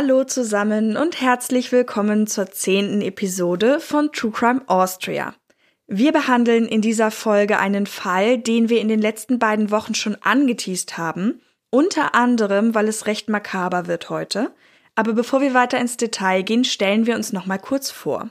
Hallo zusammen und herzlich willkommen zur zehnten Episode von True Crime Austria. Wir behandeln in dieser Folge einen Fall, den wir in den letzten beiden Wochen schon angeteased haben, unter anderem, weil es recht makaber wird heute. Aber bevor wir weiter ins Detail gehen, stellen wir uns noch mal kurz vor.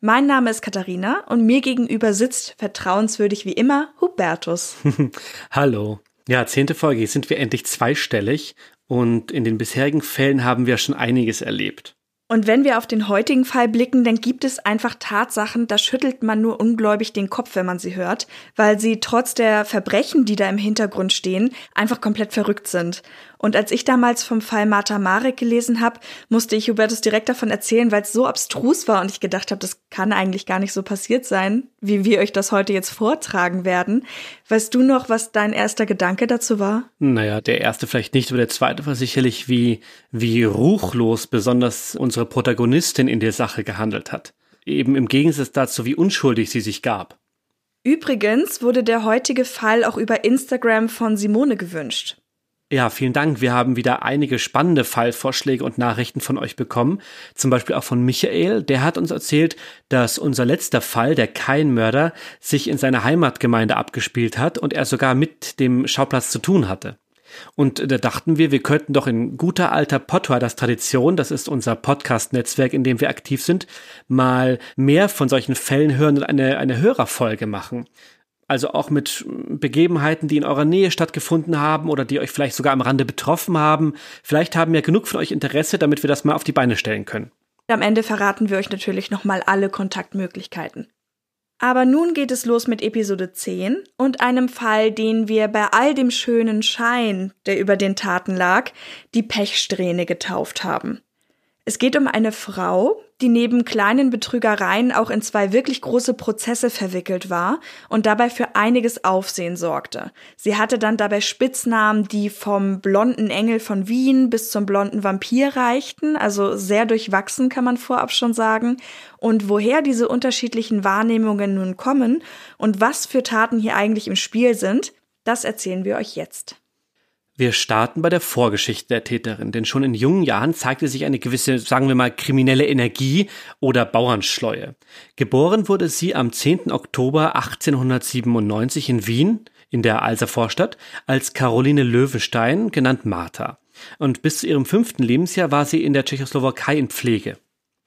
Mein Name ist Katharina und mir gegenüber sitzt vertrauenswürdig wie immer Hubertus. Hallo. Ja, zehnte Folge, sind wir endlich zweistellig und in den bisherigen Fällen haben wir schon einiges erlebt. Und wenn wir auf den heutigen Fall blicken, dann gibt es einfach Tatsachen, da schüttelt man nur ungläubig den Kopf, wenn man sie hört, weil sie trotz der Verbrechen, die da im Hintergrund stehen, einfach komplett verrückt sind. Und als ich damals vom Fall Martha Marek gelesen habe, musste ich Hubertus direkt davon erzählen, weil es so abstrus war und ich gedacht habe, das kann eigentlich gar nicht so passiert sein, wie wir euch das heute jetzt vortragen werden. Weißt du noch, was dein erster Gedanke dazu war? Naja, der erste vielleicht nicht, aber der zweite war sicherlich, wie, wie ruchlos besonders unsere Protagonistin in der Sache gehandelt hat. Eben im Gegensatz dazu, wie unschuldig sie sich gab. Übrigens wurde der heutige Fall auch über Instagram von Simone gewünscht. Ja, vielen Dank. Wir haben wieder einige spannende Fallvorschläge und Nachrichten von euch bekommen. Zum Beispiel auch von Michael. Der hat uns erzählt, dass unser letzter Fall, der Kein-Mörder, sich in seiner Heimatgemeinde abgespielt hat und er sogar mit dem Schauplatz zu tun hatte. Und da dachten wir, wir könnten doch in guter alter Podriders Tradition, das ist unser Podcast-Netzwerk, in dem wir aktiv sind, mal mehr von solchen Fällen hören und eine, eine Hörerfolge machen also auch mit Begebenheiten, die in eurer Nähe stattgefunden haben oder die euch vielleicht sogar am Rande betroffen haben. Vielleicht haben ja genug von euch Interesse, damit wir das mal auf die Beine stellen können. Am Ende verraten wir euch natürlich nochmal alle Kontaktmöglichkeiten. Aber nun geht es los mit Episode 10 und einem Fall, den wir bei all dem schönen Schein, der über den Taten lag, die Pechsträhne getauft haben. Es geht um eine Frau, die neben kleinen Betrügereien auch in zwei wirklich große Prozesse verwickelt war und dabei für einiges Aufsehen sorgte. Sie hatte dann dabei Spitznamen, die vom blonden Engel von Wien bis zum blonden Vampir reichten, also sehr durchwachsen kann man vorab schon sagen. Und woher diese unterschiedlichen Wahrnehmungen nun kommen und was für Taten hier eigentlich im Spiel sind, das erzählen wir euch jetzt. Wir starten bei der Vorgeschichte der Täterin, denn schon in jungen Jahren zeigte sich eine gewisse, sagen wir mal, kriminelle Energie oder Bauernschleue. Geboren wurde sie am 10. Oktober 1897 in Wien, in der Alser Vorstadt, als Caroline Löwenstein, genannt Martha. Und bis zu ihrem fünften Lebensjahr war sie in der Tschechoslowakei in Pflege.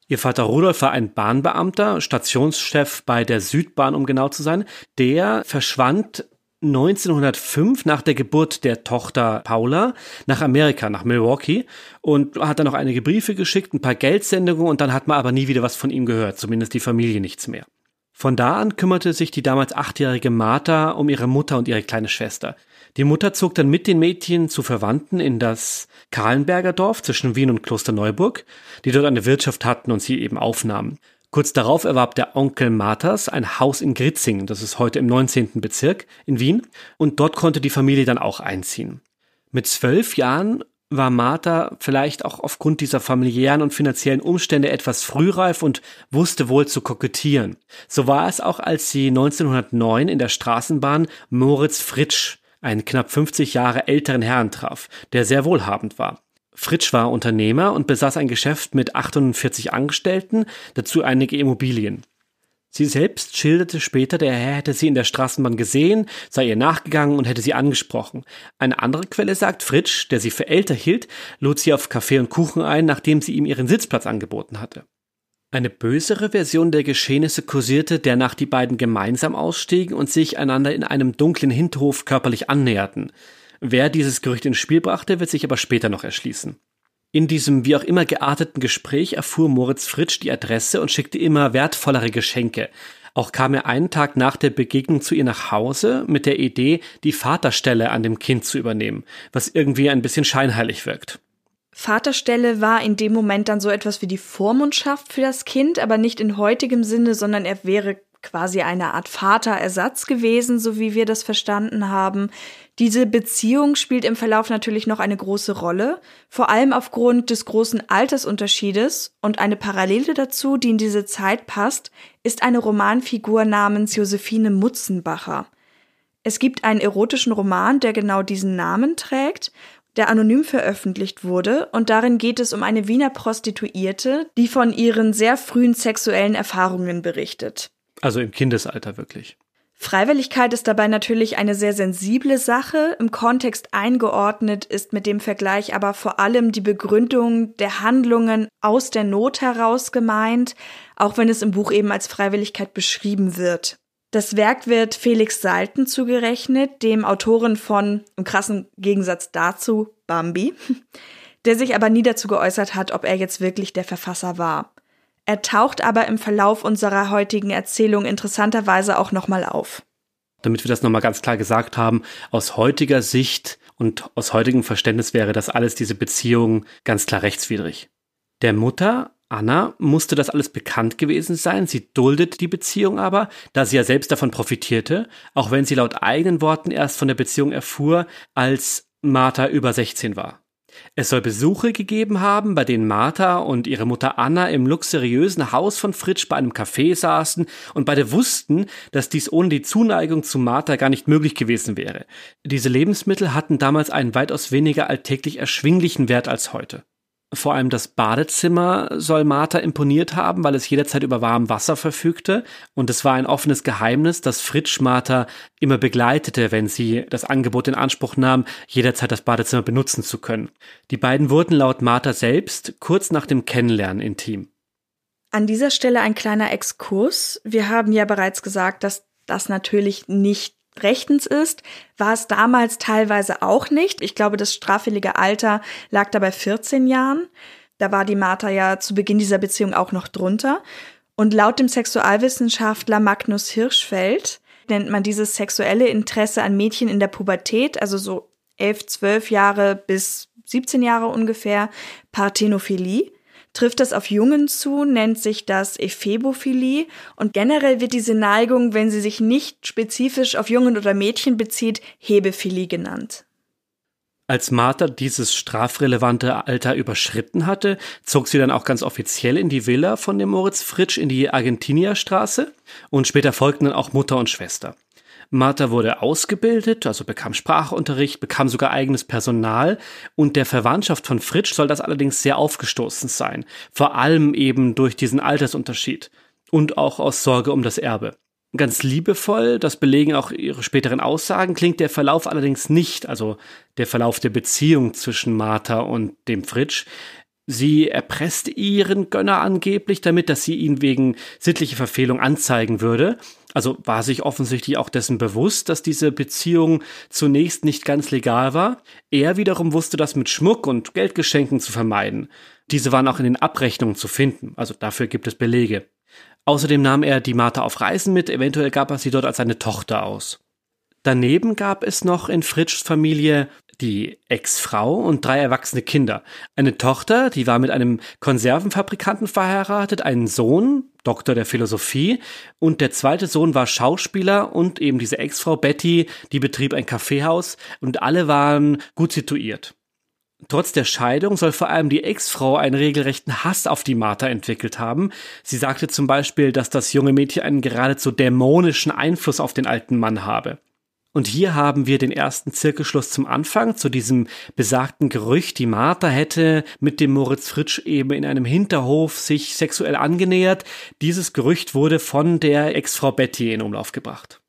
Ihr Vater Rudolf war ein Bahnbeamter, Stationschef bei der Südbahn, um genau zu sein. Der verschwand 1905 nach der Geburt der Tochter Paula nach Amerika, nach Milwaukee und hat dann noch einige Briefe geschickt, ein paar Geldsendungen und dann hat man aber nie wieder was von ihm gehört, zumindest die Familie nichts mehr. Von da an kümmerte sich die damals achtjährige Martha um ihre Mutter und ihre kleine Schwester. Die Mutter zog dann mit den Mädchen zu Verwandten in das Kahlenberger Dorf zwischen Wien und Klosterneuburg, die dort eine Wirtschaft hatten und sie eben aufnahmen. Kurz darauf erwarb der Onkel Marthas ein Haus in Gritzing, das ist heute im 19. Bezirk in Wien, und dort konnte die Familie dann auch einziehen. Mit zwölf Jahren war Martha vielleicht auch aufgrund dieser familiären und finanziellen Umstände etwas frühreif und wusste wohl zu kokettieren. So war es auch, als sie 1909 in der Straßenbahn Moritz Fritsch, einen knapp 50 Jahre älteren Herrn traf, der sehr wohlhabend war. Fritsch war Unternehmer und besaß ein Geschäft mit 48 Angestellten, dazu einige Immobilien. Sie selbst schilderte später, der Herr hätte sie in der Straßenbahn gesehen, sei ihr nachgegangen und hätte sie angesprochen. Eine andere Quelle sagt, Fritsch, der sie für älter hielt, lud sie auf Kaffee und Kuchen ein, nachdem sie ihm ihren Sitzplatz angeboten hatte. Eine bösere Version der Geschehnisse kursierte, der nach die beiden gemeinsam ausstiegen und sich einander in einem dunklen Hinterhof körperlich annäherten. Wer dieses Gerücht ins Spiel brachte, wird sich aber später noch erschließen. In diesem wie auch immer gearteten Gespräch erfuhr Moritz Fritsch die Adresse und schickte immer wertvollere Geschenke. Auch kam er einen Tag nach der Begegnung zu ihr nach Hause mit der Idee, die Vaterstelle an dem Kind zu übernehmen, was irgendwie ein bisschen scheinheilig wirkt. Vaterstelle war in dem Moment dann so etwas wie die Vormundschaft für das Kind, aber nicht in heutigem Sinne, sondern er wäre quasi eine Art Vaterersatz gewesen, so wie wir das verstanden haben. Diese Beziehung spielt im Verlauf natürlich noch eine große Rolle, vor allem aufgrund des großen Altersunterschiedes und eine Parallele dazu, die in diese Zeit passt, ist eine Romanfigur namens Josephine Mutzenbacher. Es gibt einen erotischen Roman, der genau diesen Namen trägt, der anonym veröffentlicht wurde, und darin geht es um eine Wiener Prostituierte, die von ihren sehr frühen sexuellen Erfahrungen berichtet. Also im Kindesalter wirklich. Freiwilligkeit ist dabei natürlich eine sehr sensible Sache. Im Kontext eingeordnet ist mit dem Vergleich aber vor allem die Begründung der Handlungen aus der Not heraus gemeint, auch wenn es im Buch eben als Freiwilligkeit beschrieben wird. Das Werk wird Felix Salten zugerechnet, dem Autoren von, im krassen Gegensatz dazu, Bambi, der sich aber nie dazu geäußert hat, ob er jetzt wirklich der Verfasser war. Er taucht aber im Verlauf unserer heutigen Erzählung interessanterweise auch nochmal auf. Damit wir das nochmal ganz klar gesagt haben, aus heutiger Sicht und aus heutigem Verständnis wäre das alles, diese Beziehung, ganz klar rechtswidrig. Der Mutter, Anna, musste das alles bekannt gewesen sein. Sie duldet die Beziehung aber, da sie ja selbst davon profitierte, auch wenn sie laut eigenen Worten erst von der Beziehung erfuhr, als Martha über 16 war. Es soll Besuche gegeben haben, bei denen Martha und ihre Mutter Anna im luxuriösen Haus von Fritsch bei einem Café saßen und beide wussten, dass dies ohne die Zuneigung zu Martha gar nicht möglich gewesen wäre. Diese Lebensmittel hatten damals einen weitaus weniger alltäglich erschwinglichen Wert als heute. Vor allem das Badezimmer soll Martha imponiert haben, weil es jederzeit über warmem Wasser verfügte. Und es war ein offenes Geheimnis, dass Fritsch Martha immer begleitete, wenn sie das Angebot in Anspruch nahm, jederzeit das Badezimmer benutzen zu können. Die beiden wurden laut Martha selbst kurz nach dem Kennenlernen intim. An dieser Stelle ein kleiner Exkurs. Wir haben ja bereits gesagt, dass das natürlich nicht rechtens ist, war es damals teilweise auch nicht. Ich glaube, das straffällige Alter lag da bei 14 Jahren. Da war die Martha ja zu Beginn dieser Beziehung auch noch drunter. Und laut dem Sexualwissenschaftler Magnus Hirschfeld nennt man dieses sexuelle Interesse an Mädchen in der Pubertät, also so 11, 12 Jahre bis 17 Jahre ungefähr, Parthenophilie. Trifft das auf Jungen zu, nennt sich das Ephebophilie und generell wird diese Neigung, wenn sie sich nicht spezifisch auf Jungen oder Mädchen bezieht, Hebephilie genannt. Als Martha dieses strafrelevante Alter überschritten hatte, zog sie dann auch ganz offiziell in die Villa von dem Moritz Fritsch in die Argentinierstraße und später folgten dann auch Mutter und Schwester. Martha wurde ausgebildet, also bekam Sprachunterricht, bekam sogar eigenes Personal und der Verwandtschaft von Fritsch soll das allerdings sehr aufgestoßen sein, vor allem eben durch diesen Altersunterschied und auch aus Sorge um das Erbe. Ganz liebevoll, das belegen auch ihre späteren Aussagen, klingt der Verlauf allerdings nicht, also der Verlauf der Beziehung zwischen Martha und dem Fritsch. Sie erpresst ihren Gönner angeblich damit, dass sie ihn wegen sittlicher Verfehlung anzeigen würde. Also war sich offensichtlich auch dessen bewusst, dass diese Beziehung zunächst nicht ganz legal war. Er wiederum wusste das mit Schmuck und Geldgeschenken zu vermeiden. Diese waren auch in den Abrechnungen zu finden, also dafür gibt es Belege. Außerdem nahm er die Martha auf Reisen mit, eventuell gab er sie dort als seine Tochter aus. Daneben gab es noch in Fritschs Familie die Ex-Frau und drei erwachsene Kinder. Eine Tochter, die war mit einem Konservenfabrikanten verheiratet, einen Sohn, Doktor der Philosophie, und der zweite Sohn war Schauspieler und eben diese Ex-Frau Betty, die betrieb ein Kaffeehaus und alle waren gut situiert. Trotz der Scheidung soll vor allem die Ex-Frau einen regelrechten Hass auf die Martha entwickelt haben. Sie sagte zum Beispiel, dass das junge Mädchen einen geradezu dämonischen Einfluss auf den alten Mann habe. Und hier haben wir den ersten Zirkelschluss zum Anfang, zu diesem besagten Gerücht, die Martha hätte mit dem Moritz Fritsch eben in einem Hinterhof sich sexuell angenähert. Dieses Gerücht wurde von der Ex-Frau Betty in Umlauf gebracht.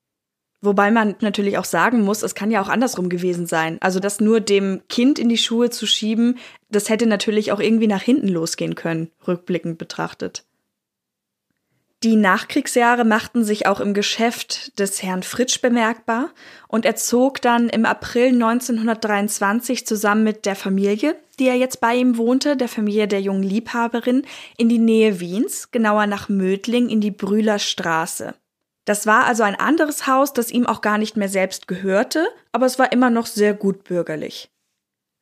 Wobei man natürlich auch sagen muss, es kann ja auch andersrum gewesen sein. Also das nur dem Kind in die Schuhe zu schieben, das hätte natürlich auch irgendwie nach hinten losgehen können, rückblickend betrachtet. Die Nachkriegsjahre machten sich auch im Geschäft des Herrn Fritsch bemerkbar und er zog dann im April 1923 zusammen mit der Familie, die er jetzt bei ihm wohnte, der Familie der jungen Liebhaberin, in die Nähe Wiens, genauer nach Mödling in die Brühler Straße. Das war also ein anderes Haus, das ihm auch gar nicht mehr selbst gehörte, aber es war immer noch sehr gut bürgerlich.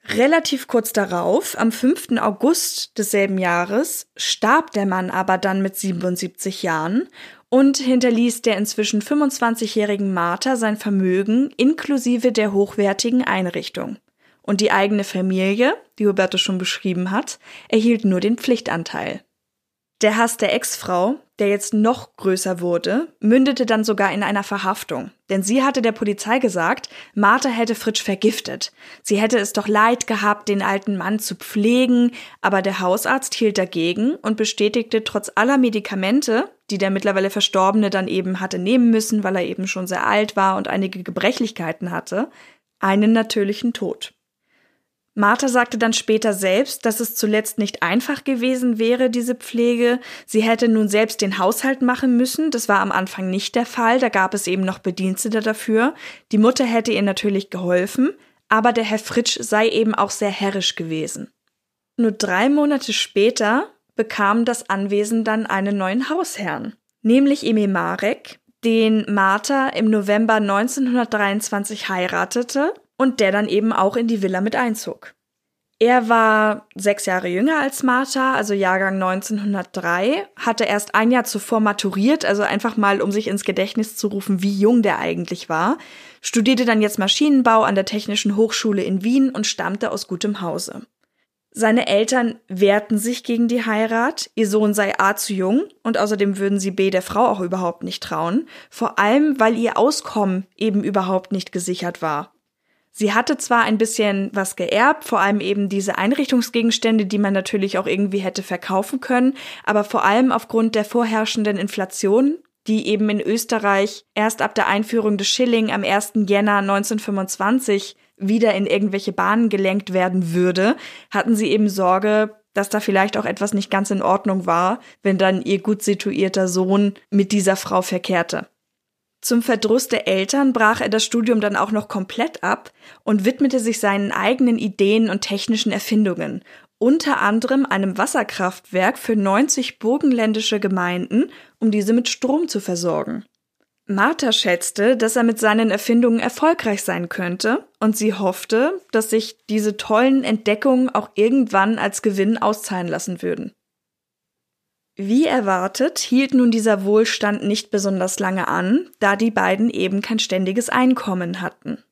Relativ kurz darauf, am 5. August desselben Jahres, starb der Mann aber dann mit 77 Jahren und hinterließ der inzwischen 25-jährigen Martha sein Vermögen inklusive der hochwertigen Einrichtung. Und die eigene Familie, die Huberto schon beschrieben hat, erhielt nur den Pflichtanteil. Der Hass der Ex-Frau, der jetzt noch größer wurde, mündete dann sogar in einer Verhaftung. Denn sie hatte der Polizei gesagt, Martha hätte Fritsch vergiftet. Sie hätte es doch leid gehabt, den alten Mann zu pflegen, aber der Hausarzt hielt dagegen und bestätigte trotz aller Medikamente, die der mittlerweile Verstorbene dann eben hatte nehmen müssen, weil er eben schon sehr alt war und einige Gebrechlichkeiten hatte, einen natürlichen Tod. Martha sagte dann später selbst, dass es zuletzt nicht einfach gewesen wäre, diese Pflege. Sie hätte nun selbst den Haushalt machen müssen. Das war am Anfang nicht der Fall. Da gab es eben noch Bedienstete dafür. Die Mutter hätte ihr natürlich geholfen, aber der Herr Fritsch sei eben auch sehr herrisch gewesen. Nur drei Monate später bekam das Anwesen dann einen neuen Hausherrn, nämlich Emil Marek, den Martha im November 1923 heiratete und der dann eben auch in die Villa mit einzog. Er war sechs Jahre jünger als Martha, also Jahrgang 1903, hatte erst ein Jahr zuvor maturiert, also einfach mal, um sich ins Gedächtnis zu rufen, wie jung der eigentlich war, studierte dann jetzt Maschinenbau an der Technischen Hochschule in Wien und stammte aus gutem Hause. Seine Eltern wehrten sich gegen die Heirat, ihr Sohn sei A zu jung und außerdem würden sie B der Frau auch überhaupt nicht trauen, vor allem weil ihr Auskommen eben überhaupt nicht gesichert war Sie hatte zwar ein bisschen was geerbt, vor allem eben diese Einrichtungsgegenstände, die man natürlich auch irgendwie hätte verkaufen können, aber vor allem aufgrund der vorherrschenden Inflation, die eben in Österreich erst ab der Einführung des Schilling am 1. Jänner 1925 wieder in irgendwelche Bahnen gelenkt werden würde, hatten sie eben Sorge, dass da vielleicht auch etwas nicht ganz in Ordnung war, wenn dann ihr gut situierter Sohn mit dieser Frau verkehrte. Zum Verdruss der Eltern brach er das Studium dann auch noch komplett ab und widmete sich seinen eigenen Ideen und technischen Erfindungen, unter anderem einem Wasserkraftwerk für 90 burgenländische Gemeinden, um diese mit Strom zu versorgen. Martha schätzte, dass er mit seinen Erfindungen erfolgreich sein könnte, und sie hoffte, dass sich diese tollen Entdeckungen auch irgendwann als Gewinn auszahlen lassen würden. Wie erwartet hielt nun dieser Wohlstand nicht besonders lange an, da die beiden eben kein ständiges Einkommen hatten.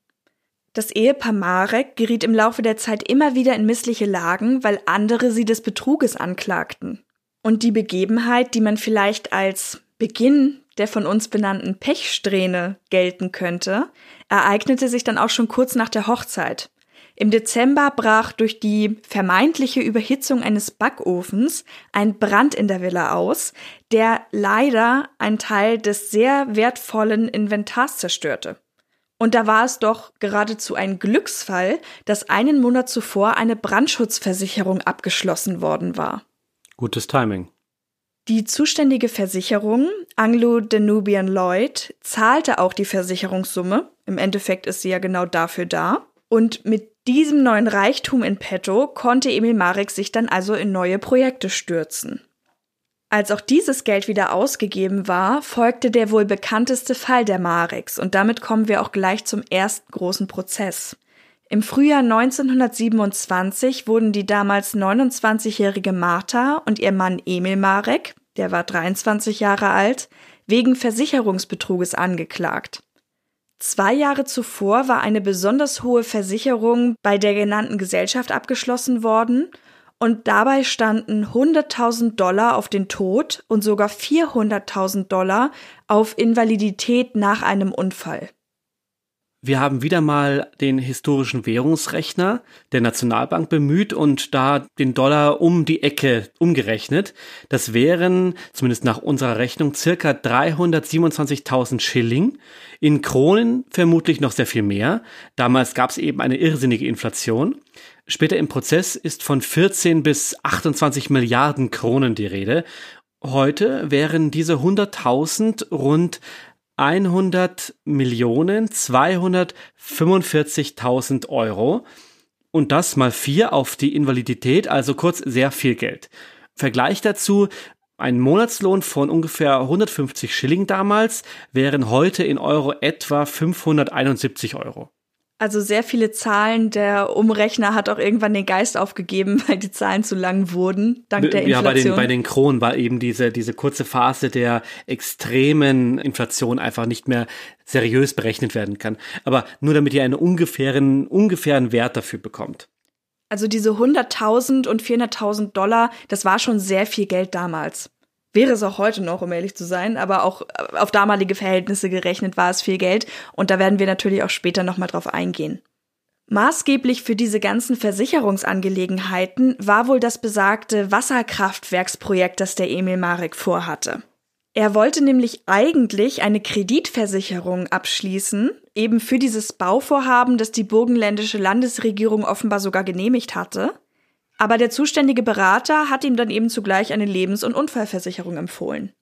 Das Ehepaar Marek geriet im Laufe der Zeit immer wieder in missliche Lagen, weil andere sie des Betruges anklagten. Und die Begebenheit, die man vielleicht als Beginn der von uns benannten Pechsträhne gelten könnte, ereignete sich dann auch schon kurz nach der Hochzeit. Im Dezember brach durch die vermeintliche Überhitzung eines Backofens ein Brand in der Villa aus, der leider einen Teil des sehr wertvollen Inventars zerstörte. Und da war es doch geradezu ein Glücksfall, dass einen Monat zuvor eine Brandschutzversicherung abgeschlossen worden war. Gutes Timing. Die zuständige Versicherung, Anglo-Danubian Lloyd, zahlte auch die Versicherungssumme. Im Endeffekt ist sie ja genau dafür da. Und mit diesem neuen Reichtum in petto konnte Emil Marek sich dann also in neue Projekte stürzen. Als auch dieses Geld wieder ausgegeben war, folgte der wohl bekannteste Fall der Mareks und damit kommen wir auch gleich zum ersten großen Prozess. Im Frühjahr 1927 wurden die damals 29-jährige Martha und ihr Mann Emil Marek, der war 23 Jahre alt, wegen Versicherungsbetruges angeklagt. Zwei Jahre zuvor war eine besonders hohe Versicherung bei der genannten Gesellschaft abgeschlossen worden und dabei standen 100.000 Dollar auf den Tod und sogar 400.000 Dollar auf Invalidität nach einem Unfall. Wir haben wieder mal den historischen Währungsrechner der Nationalbank bemüht und da den Dollar um die Ecke umgerechnet. Das wären, zumindest nach unserer Rechnung, circa 327.000 Schilling. In Kronen vermutlich noch sehr viel mehr. Damals gab es eben eine irrsinnige Inflation. Später im Prozess ist von 14 bis 28 Milliarden Kronen die Rede. Heute wären diese 100.000 rund 100 Millionen 245.000 Euro und das mal vier auf die Invalidität, also kurz sehr viel Geld. Vergleich dazu, Ein Monatslohn von ungefähr 150 Schilling damals wären heute in Euro etwa 571 Euro. Also sehr viele Zahlen. Der Umrechner hat auch irgendwann den Geist aufgegeben, weil die Zahlen zu lang wurden, dank der Inflation. Ja, bei den, bei den Kronen war eben diese, diese kurze Phase der extremen Inflation einfach nicht mehr seriös berechnet werden kann. Aber nur damit ihr einen ungefähren, ungefähren Wert dafür bekommt. Also diese 100.000 und 400.000 Dollar, das war schon sehr viel Geld damals. Wäre es auch heute noch, um ehrlich zu sein, aber auch äh, auf damalige Verhältnisse gerechnet war es viel Geld und da werden wir natürlich auch später nochmal drauf eingehen. Maßgeblich für diese ganzen Versicherungsangelegenheiten war wohl das besagte Wasserkraftwerksprojekt, das der Emil Marek vorhatte. Er wollte nämlich eigentlich eine Kreditversicherung abschließen, eben für dieses Bauvorhaben, das die burgenländische Landesregierung offenbar sogar genehmigt hatte. Aber der zuständige Berater hat ihm dann eben zugleich eine Lebens- und Unfallversicherung empfohlen.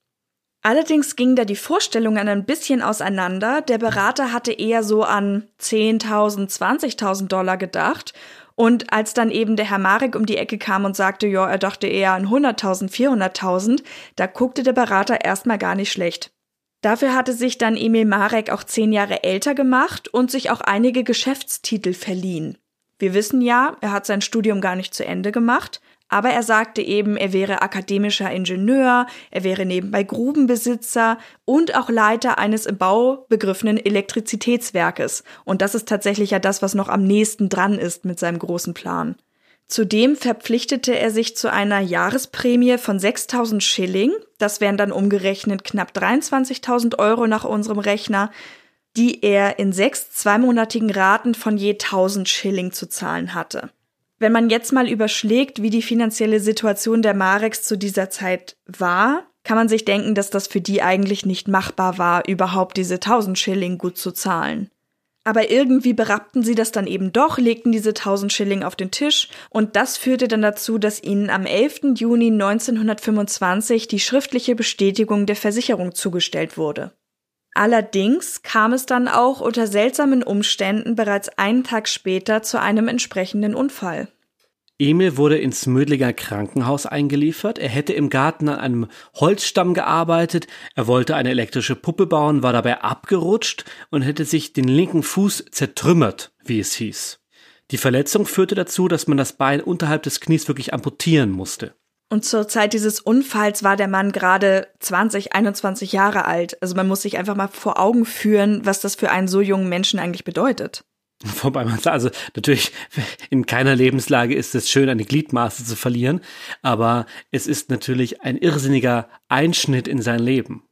Allerdings gingen da die Vorstellungen ein bisschen auseinander. Der Berater hatte eher so an 10.000, 20.000 Dollar gedacht. Und als dann eben der Herr Marek um die Ecke kam und sagte, ja, er dachte eher an 100.000, 400.000, da guckte der Berater erstmal gar nicht schlecht. Dafür hatte sich dann Emil Marek auch zehn Jahre älter gemacht und sich auch einige Geschäftstitel verliehen. Wir wissen ja, er hat sein Studium gar nicht zu Ende gemacht, aber er sagte eben, er wäre akademischer Ingenieur, er wäre nebenbei Grubenbesitzer und auch Leiter eines im Bau begriffenen Elektrizitätswerkes. Und das ist tatsächlich ja das, was noch am nächsten dran ist mit seinem großen Plan. Zudem verpflichtete er sich zu einer Jahresprämie von 6000 Schilling, das wären dann umgerechnet knapp 23.000 Euro nach unserem Rechner, die er in sechs zweimonatigen Raten von je 1000 Schilling zu zahlen hatte. Wenn man jetzt mal überschlägt, wie die finanzielle Situation der Mareks zu dieser Zeit war, kann man sich denken, dass das für die eigentlich nicht machbar war, überhaupt diese 1000 Schilling gut zu zahlen. Aber irgendwie berappten sie das dann eben doch, legten diese 1000 Schilling auf den Tisch und das führte dann dazu, dass ihnen am 11. Juni 1925 die schriftliche Bestätigung der Versicherung zugestellt wurde. Allerdings kam es dann auch unter seltsamen Umständen bereits einen Tag später zu einem entsprechenden Unfall. Emil wurde ins Mödlinger Krankenhaus eingeliefert. Er hätte im Garten an einem Holzstamm gearbeitet. Er wollte eine elektrische Puppe bauen, war dabei abgerutscht und hätte sich den linken Fuß zertrümmert, wie es hieß. Die Verletzung führte dazu, dass man das Bein unterhalb des Knies wirklich amputieren musste. Und zur Zeit dieses Unfalls war der Mann gerade 20, 21 Jahre alt. Also man muss sich einfach mal vor Augen führen, was das für einen so jungen Menschen eigentlich bedeutet. Wobei man also natürlich in keiner Lebenslage ist es schön, eine Gliedmaße zu verlieren, aber es ist natürlich ein irrsinniger Einschnitt in sein Leben.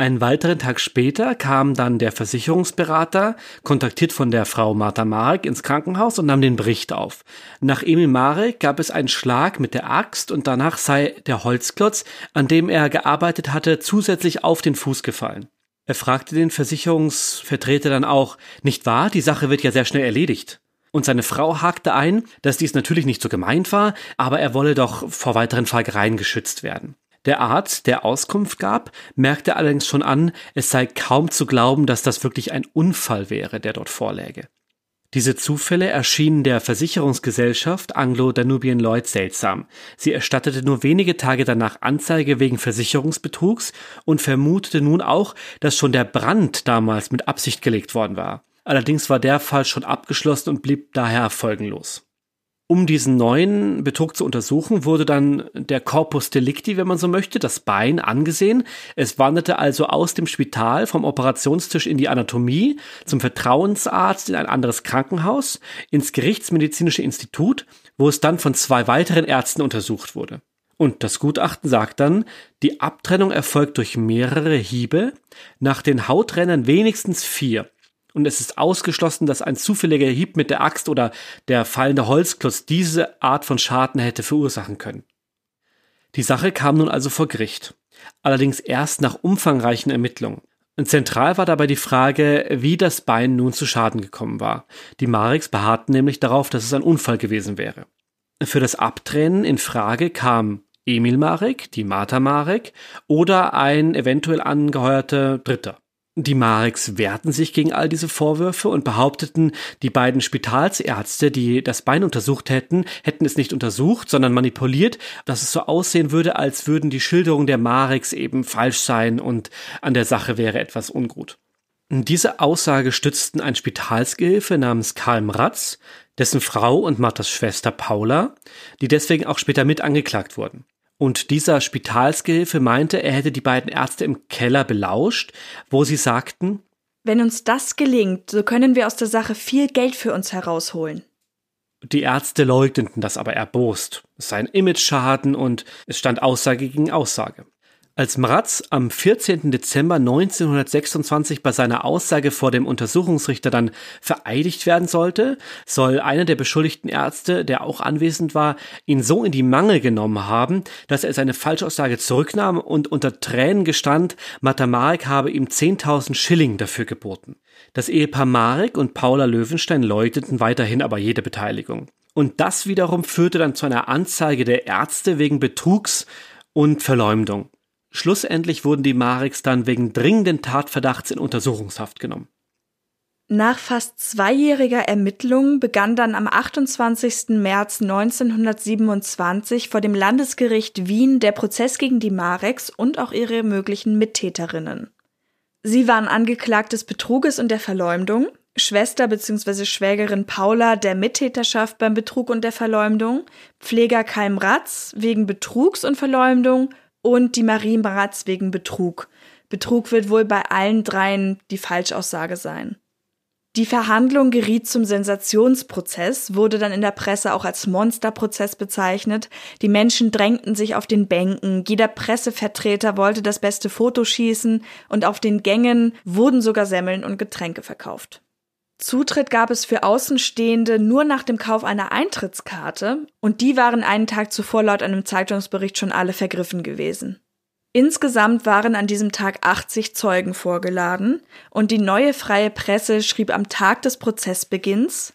Einen weiteren Tag später kam dann der Versicherungsberater, kontaktiert von der Frau Martha Marek, ins Krankenhaus und nahm den Bericht auf. Nach Emil Marek gab es einen Schlag mit der Axt und danach sei der Holzklotz, an dem er gearbeitet hatte, zusätzlich auf den Fuß gefallen. Er fragte den Versicherungsvertreter dann auch, nicht wahr, die Sache wird ja sehr schnell erledigt. Und seine Frau hakte ein, dass dies natürlich nicht so gemeint war, aber er wolle doch vor weiteren Falgereien geschützt werden. Der Arzt, der Auskunft gab, merkte allerdings schon an, es sei kaum zu glauben, dass das wirklich ein Unfall wäre, der dort vorläge. Diese Zufälle erschienen der Versicherungsgesellschaft Anglo-Danubian Lloyd seltsam. Sie erstattete nur wenige Tage danach Anzeige wegen Versicherungsbetrugs und vermutete nun auch, dass schon der Brand damals mit Absicht gelegt worden war. Allerdings war der Fall schon abgeschlossen und blieb daher erfolgenlos. Um diesen neuen Betrug zu untersuchen, wurde dann der Corpus Delicti, wenn man so möchte, das Bein angesehen. Es wanderte also aus dem Spital vom Operationstisch in die Anatomie, zum Vertrauensarzt in ein anderes Krankenhaus, ins Gerichtsmedizinische Institut, wo es dann von zwei weiteren Ärzten untersucht wurde. Und das Gutachten sagt dann, die Abtrennung erfolgt durch mehrere Hiebe, nach den Hautrennern wenigstens vier und es ist ausgeschlossen, dass ein zufälliger Hieb mit der Axt oder der fallende Holzklotz diese Art von Schaden hätte verursachen können. Die Sache kam nun also vor Gericht, allerdings erst nach umfangreichen Ermittlungen. Und zentral war dabei die Frage, wie das Bein nun zu Schaden gekommen war. Die Mareks beharrten nämlich darauf, dass es ein Unfall gewesen wäre. Für das Abtrennen in Frage kam Emil Marek, die Martha Marek oder ein eventuell angeheuerter Dritter. Die Mareks wehrten sich gegen all diese Vorwürfe und behaupteten, die beiden Spitalsärzte, die das Bein untersucht hätten, hätten es nicht untersucht, sondern manipuliert, dass es so aussehen würde, als würden die Schilderungen der Mareks eben falsch sein und an der Sache wäre etwas ungut. Diese Aussage stützten ein Spitalsgehilfe namens Karl Mratz, dessen Frau und Marthas Schwester Paula, die deswegen auch später mit angeklagt wurden. Und dieser Spitalsgehilfe meinte, er hätte die beiden Ärzte im Keller belauscht, wo sie sagten, wenn uns das gelingt, so können wir aus der Sache viel Geld für uns herausholen. Die Ärzte leugneten das aber erbost. Es sei ein Imageschaden und es stand Aussage gegen Aussage. Als Mratz am 14. Dezember 1926 bei seiner Aussage vor dem Untersuchungsrichter dann vereidigt werden sollte, soll einer der beschuldigten Ärzte, der auch anwesend war, ihn so in die Mangel genommen haben, dass er seine Falschaussage zurücknahm und unter Tränen gestand, Martha Marek habe ihm 10.000 Schilling dafür geboten. Das Ehepaar Marek und Paula Löwenstein leugneten weiterhin aber jede Beteiligung. Und das wiederum führte dann zu einer Anzeige der Ärzte wegen Betrugs und Verleumdung. Schlussendlich wurden die Mareks dann wegen dringenden Tatverdachts in Untersuchungshaft genommen. Nach fast zweijähriger Ermittlung begann dann am 28. März 1927 vor dem Landesgericht Wien der Prozess gegen die Mareks und auch ihre möglichen Mittäterinnen. Sie waren angeklagt des Betruges und der Verleumdung, Schwester bzw. Schwägerin Paula der Mittäterschaft beim Betrug und der Verleumdung, Pfleger Keim Ratz wegen Betrugs und Verleumdung und die Marie Maratz wegen Betrug. Betrug wird wohl bei allen dreien die Falschaussage sein. Die Verhandlung geriet zum Sensationsprozess, wurde dann in der Presse auch als Monsterprozess bezeichnet. Die Menschen drängten sich auf den Bänken, jeder Pressevertreter wollte das beste Foto schießen und auf den Gängen wurden sogar Semmeln und Getränke verkauft. Zutritt gab es für Außenstehende nur nach dem Kauf einer Eintrittskarte und die waren einen Tag zuvor laut einem Zeitungsbericht schon alle vergriffen gewesen. Insgesamt waren an diesem Tag 80 Zeugen vorgeladen und die neue freie Presse schrieb am Tag des Prozessbeginns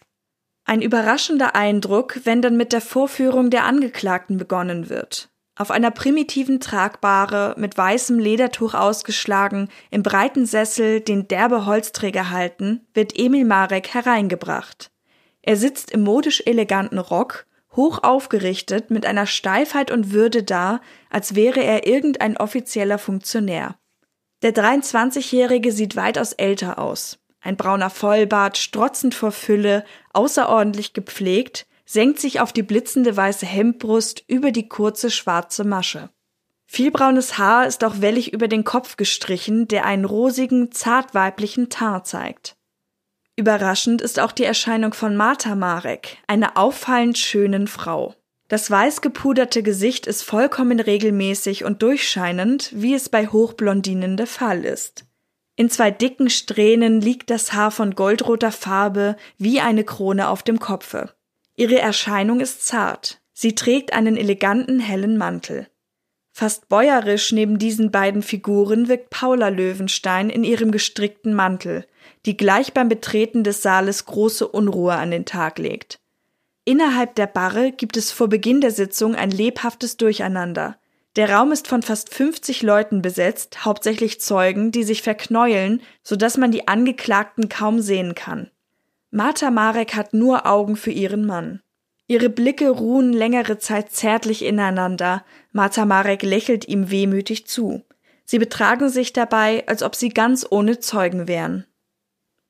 ein überraschender Eindruck, wenn dann mit der Vorführung der Angeklagten begonnen wird. Auf einer primitiven Tragbare, mit weißem Ledertuch ausgeschlagen, im breiten Sessel, den derbe Holzträger halten, wird Emil Marek hereingebracht. Er sitzt im modisch eleganten Rock, hoch aufgerichtet, mit einer Steifheit und Würde da, als wäre er irgendein offizieller Funktionär. Der 23-Jährige sieht weitaus älter aus. Ein brauner Vollbart, strotzend vor Fülle, außerordentlich gepflegt, senkt sich auf die blitzende weiße Hemdbrust über die kurze schwarze Masche. Vielbraunes Haar ist auch wellig über den Kopf gestrichen, der einen rosigen, zartweiblichen Teint zeigt. Überraschend ist auch die Erscheinung von Martha Marek, einer auffallend schönen Frau. Das weiß gepuderte Gesicht ist vollkommen regelmäßig und durchscheinend, wie es bei Hochblondinen der Fall ist. In zwei dicken Strähnen liegt das Haar von goldroter Farbe wie eine Krone auf dem Kopfe. Ihre Erscheinung ist zart. Sie trägt einen eleganten hellen Mantel. Fast bäuerisch neben diesen beiden Figuren wirkt Paula Löwenstein in ihrem gestrickten Mantel, die gleich beim Betreten des Saales große Unruhe an den Tag legt. Innerhalb der Barre gibt es vor Beginn der Sitzung ein lebhaftes Durcheinander. Der Raum ist von fast 50 Leuten besetzt, hauptsächlich Zeugen, die sich verknäueln, so dass man die Angeklagten kaum sehen kann. Martha Marek hat nur Augen für ihren Mann. Ihre Blicke ruhen längere Zeit zärtlich ineinander. Martha Marek lächelt ihm wehmütig zu. Sie betragen sich dabei, als ob sie ganz ohne Zeugen wären.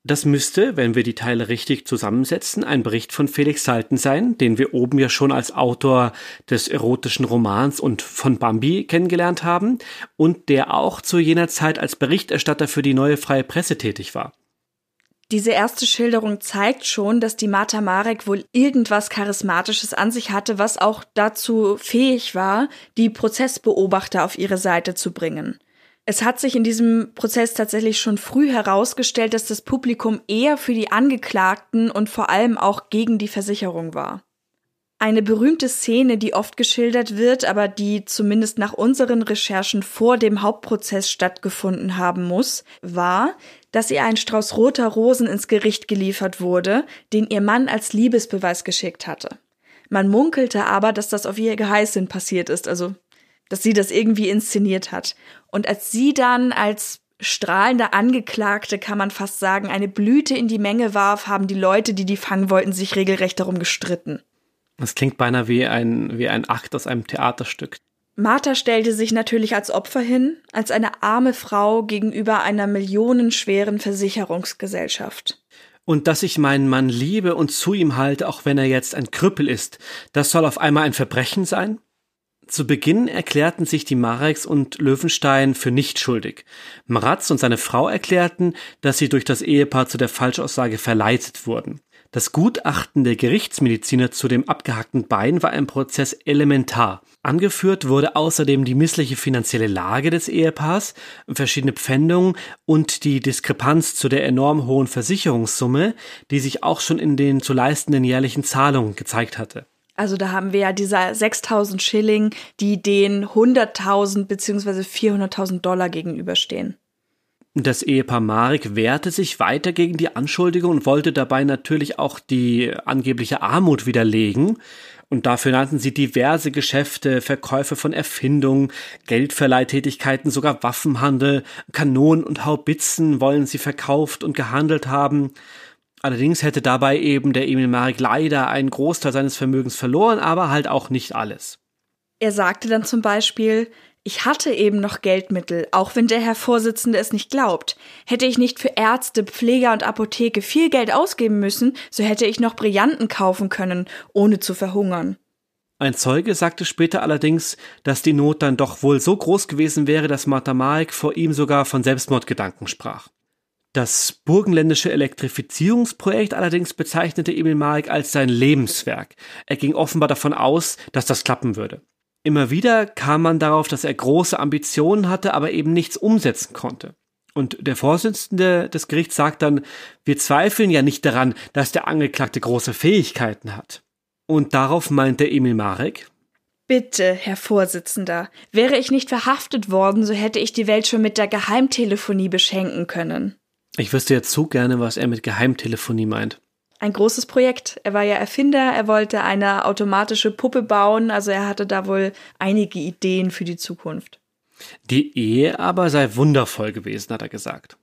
Das müsste, wenn wir die Teile richtig zusammensetzen, ein Bericht von Felix Salten sein, den wir oben ja schon als Autor des erotischen Romans und von Bambi kennengelernt haben und der auch zu jener Zeit als Berichterstatter für die neue freie Presse tätig war. Diese erste Schilderung zeigt schon, dass die Martha Marek wohl irgendwas Charismatisches an sich hatte, was auch dazu fähig war, die Prozessbeobachter auf ihre Seite zu bringen. Es hat sich in diesem Prozess tatsächlich schon früh herausgestellt, dass das Publikum eher für die Angeklagten und vor allem auch gegen die Versicherung war. Eine berühmte Szene, die oft geschildert wird, aber die zumindest nach unseren Recherchen vor dem Hauptprozess stattgefunden haben muss, war, dass ihr ein Strauß roter Rosen ins Gericht geliefert wurde, den ihr Mann als Liebesbeweis geschickt hatte. Man munkelte aber, dass das auf ihr Geheiß hin passiert ist, also dass sie das irgendwie inszeniert hat. Und als sie dann als strahlender Angeklagte, kann man fast sagen, eine Blüte in die Menge warf, haben die Leute, die die fangen wollten, sich regelrecht darum gestritten. Das klingt beinahe wie ein, wie ein Akt aus einem Theaterstück. Martha stellte sich natürlich als Opfer hin, als eine arme Frau gegenüber einer millionenschweren Versicherungsgesellschaft. Und dass ich meinen Mann liebe und zu ihm halte, auch wenn er jetzt ein Krüppel ist, das soll auf einmal ein Verbrechen sein? Zu Beginn erklärten sich die Mareks und Löwenstein für nicht schuldig. Maratz und seine Frau erklärten, dass sie durch das Ehepaar zu der Falschaussage verleitet wurden. Das Gutachten der Gerichtsmediziner zu dem abgehackten Bein war im Prozess elementar. Angeführt wurde außerdem die missliche finanzielle Lage des Ehepaars, verschiedene Pfändungen und die Diskrepanz zu der enorm hohen Versicherungssumme, die sich auch schon in den zu leistenden jährlichen Zahlungen gezeigt hatte. Also da haben wir ja diese 6000 Schilling, die den 100.000 bzw. 400.000 Dollar gegenüberstehen. Das Ehepaar Marek wehrte sich weiter gegen die Anschuldigung und wollte dabei natürlich auch die angebliche Armut widerlegen. Und dafür nannten sie diverse Geschäfte, Verkäufe von Erfindungen, Geldverleihtätigkeiten, sogar Waffenhandel, Kanonen und Haubitzen wollen sie verkauft und gehandelt haben. Allerdings hätte dabei eben der Emil Marek leider einen Großteil seines Vermögens verloren, aber halt auch nicht alles. Er sagte dann zum Beispiel, ich hatte eben noch Geldmittel, auch wenn der Herr Vorsitzende es nicht glaubt. Hätte ich nicht für Ärzte, Pfleger und Apotheke viel Geld ausgeben müssen, so hätte ich noch Brillanten kaufen können, ohne zu verhungern. Ein Zeuge sagte später allerdings, dass die Not dann doch wohl so groß gewesen wäre, dass Martha Marek vor ihm sogar von Selbstmordgedanken sprach. Das burgenländische Elektrifizierungsprojekt allerdings bezeichnete Emil Marek als sein Lebenswerk. Er ging offenbar davon aus, dass das klappen würde. Immer wieder kam man darauf, dass er große Ambitionen hatte, aber eben nichts umsetzen konnte. Und der Vorsitzende des Gerichts sagt dann, wir zweifeln ja nicht daran, dass der Angeklagte große Fähigkeiten hat. Und darauf meinte Emil Marek, Bitte, Herr Vorsitzender, wäre ich nicht verhaftet worden, so hätte ich die Welt schon mit der Geheimtelefonie beschenken können. Ich wüsste jetzt so gerne, was er mit Geheimtelefonie meint. Ein großes Projekt. Er war ja Erfinder, er wollte eine automatische Puppe bauen, also er hatte da wohl einige Ideen für die Zukunft. Die Ehe aber sei wundervoll gewesen, hat er gesagt.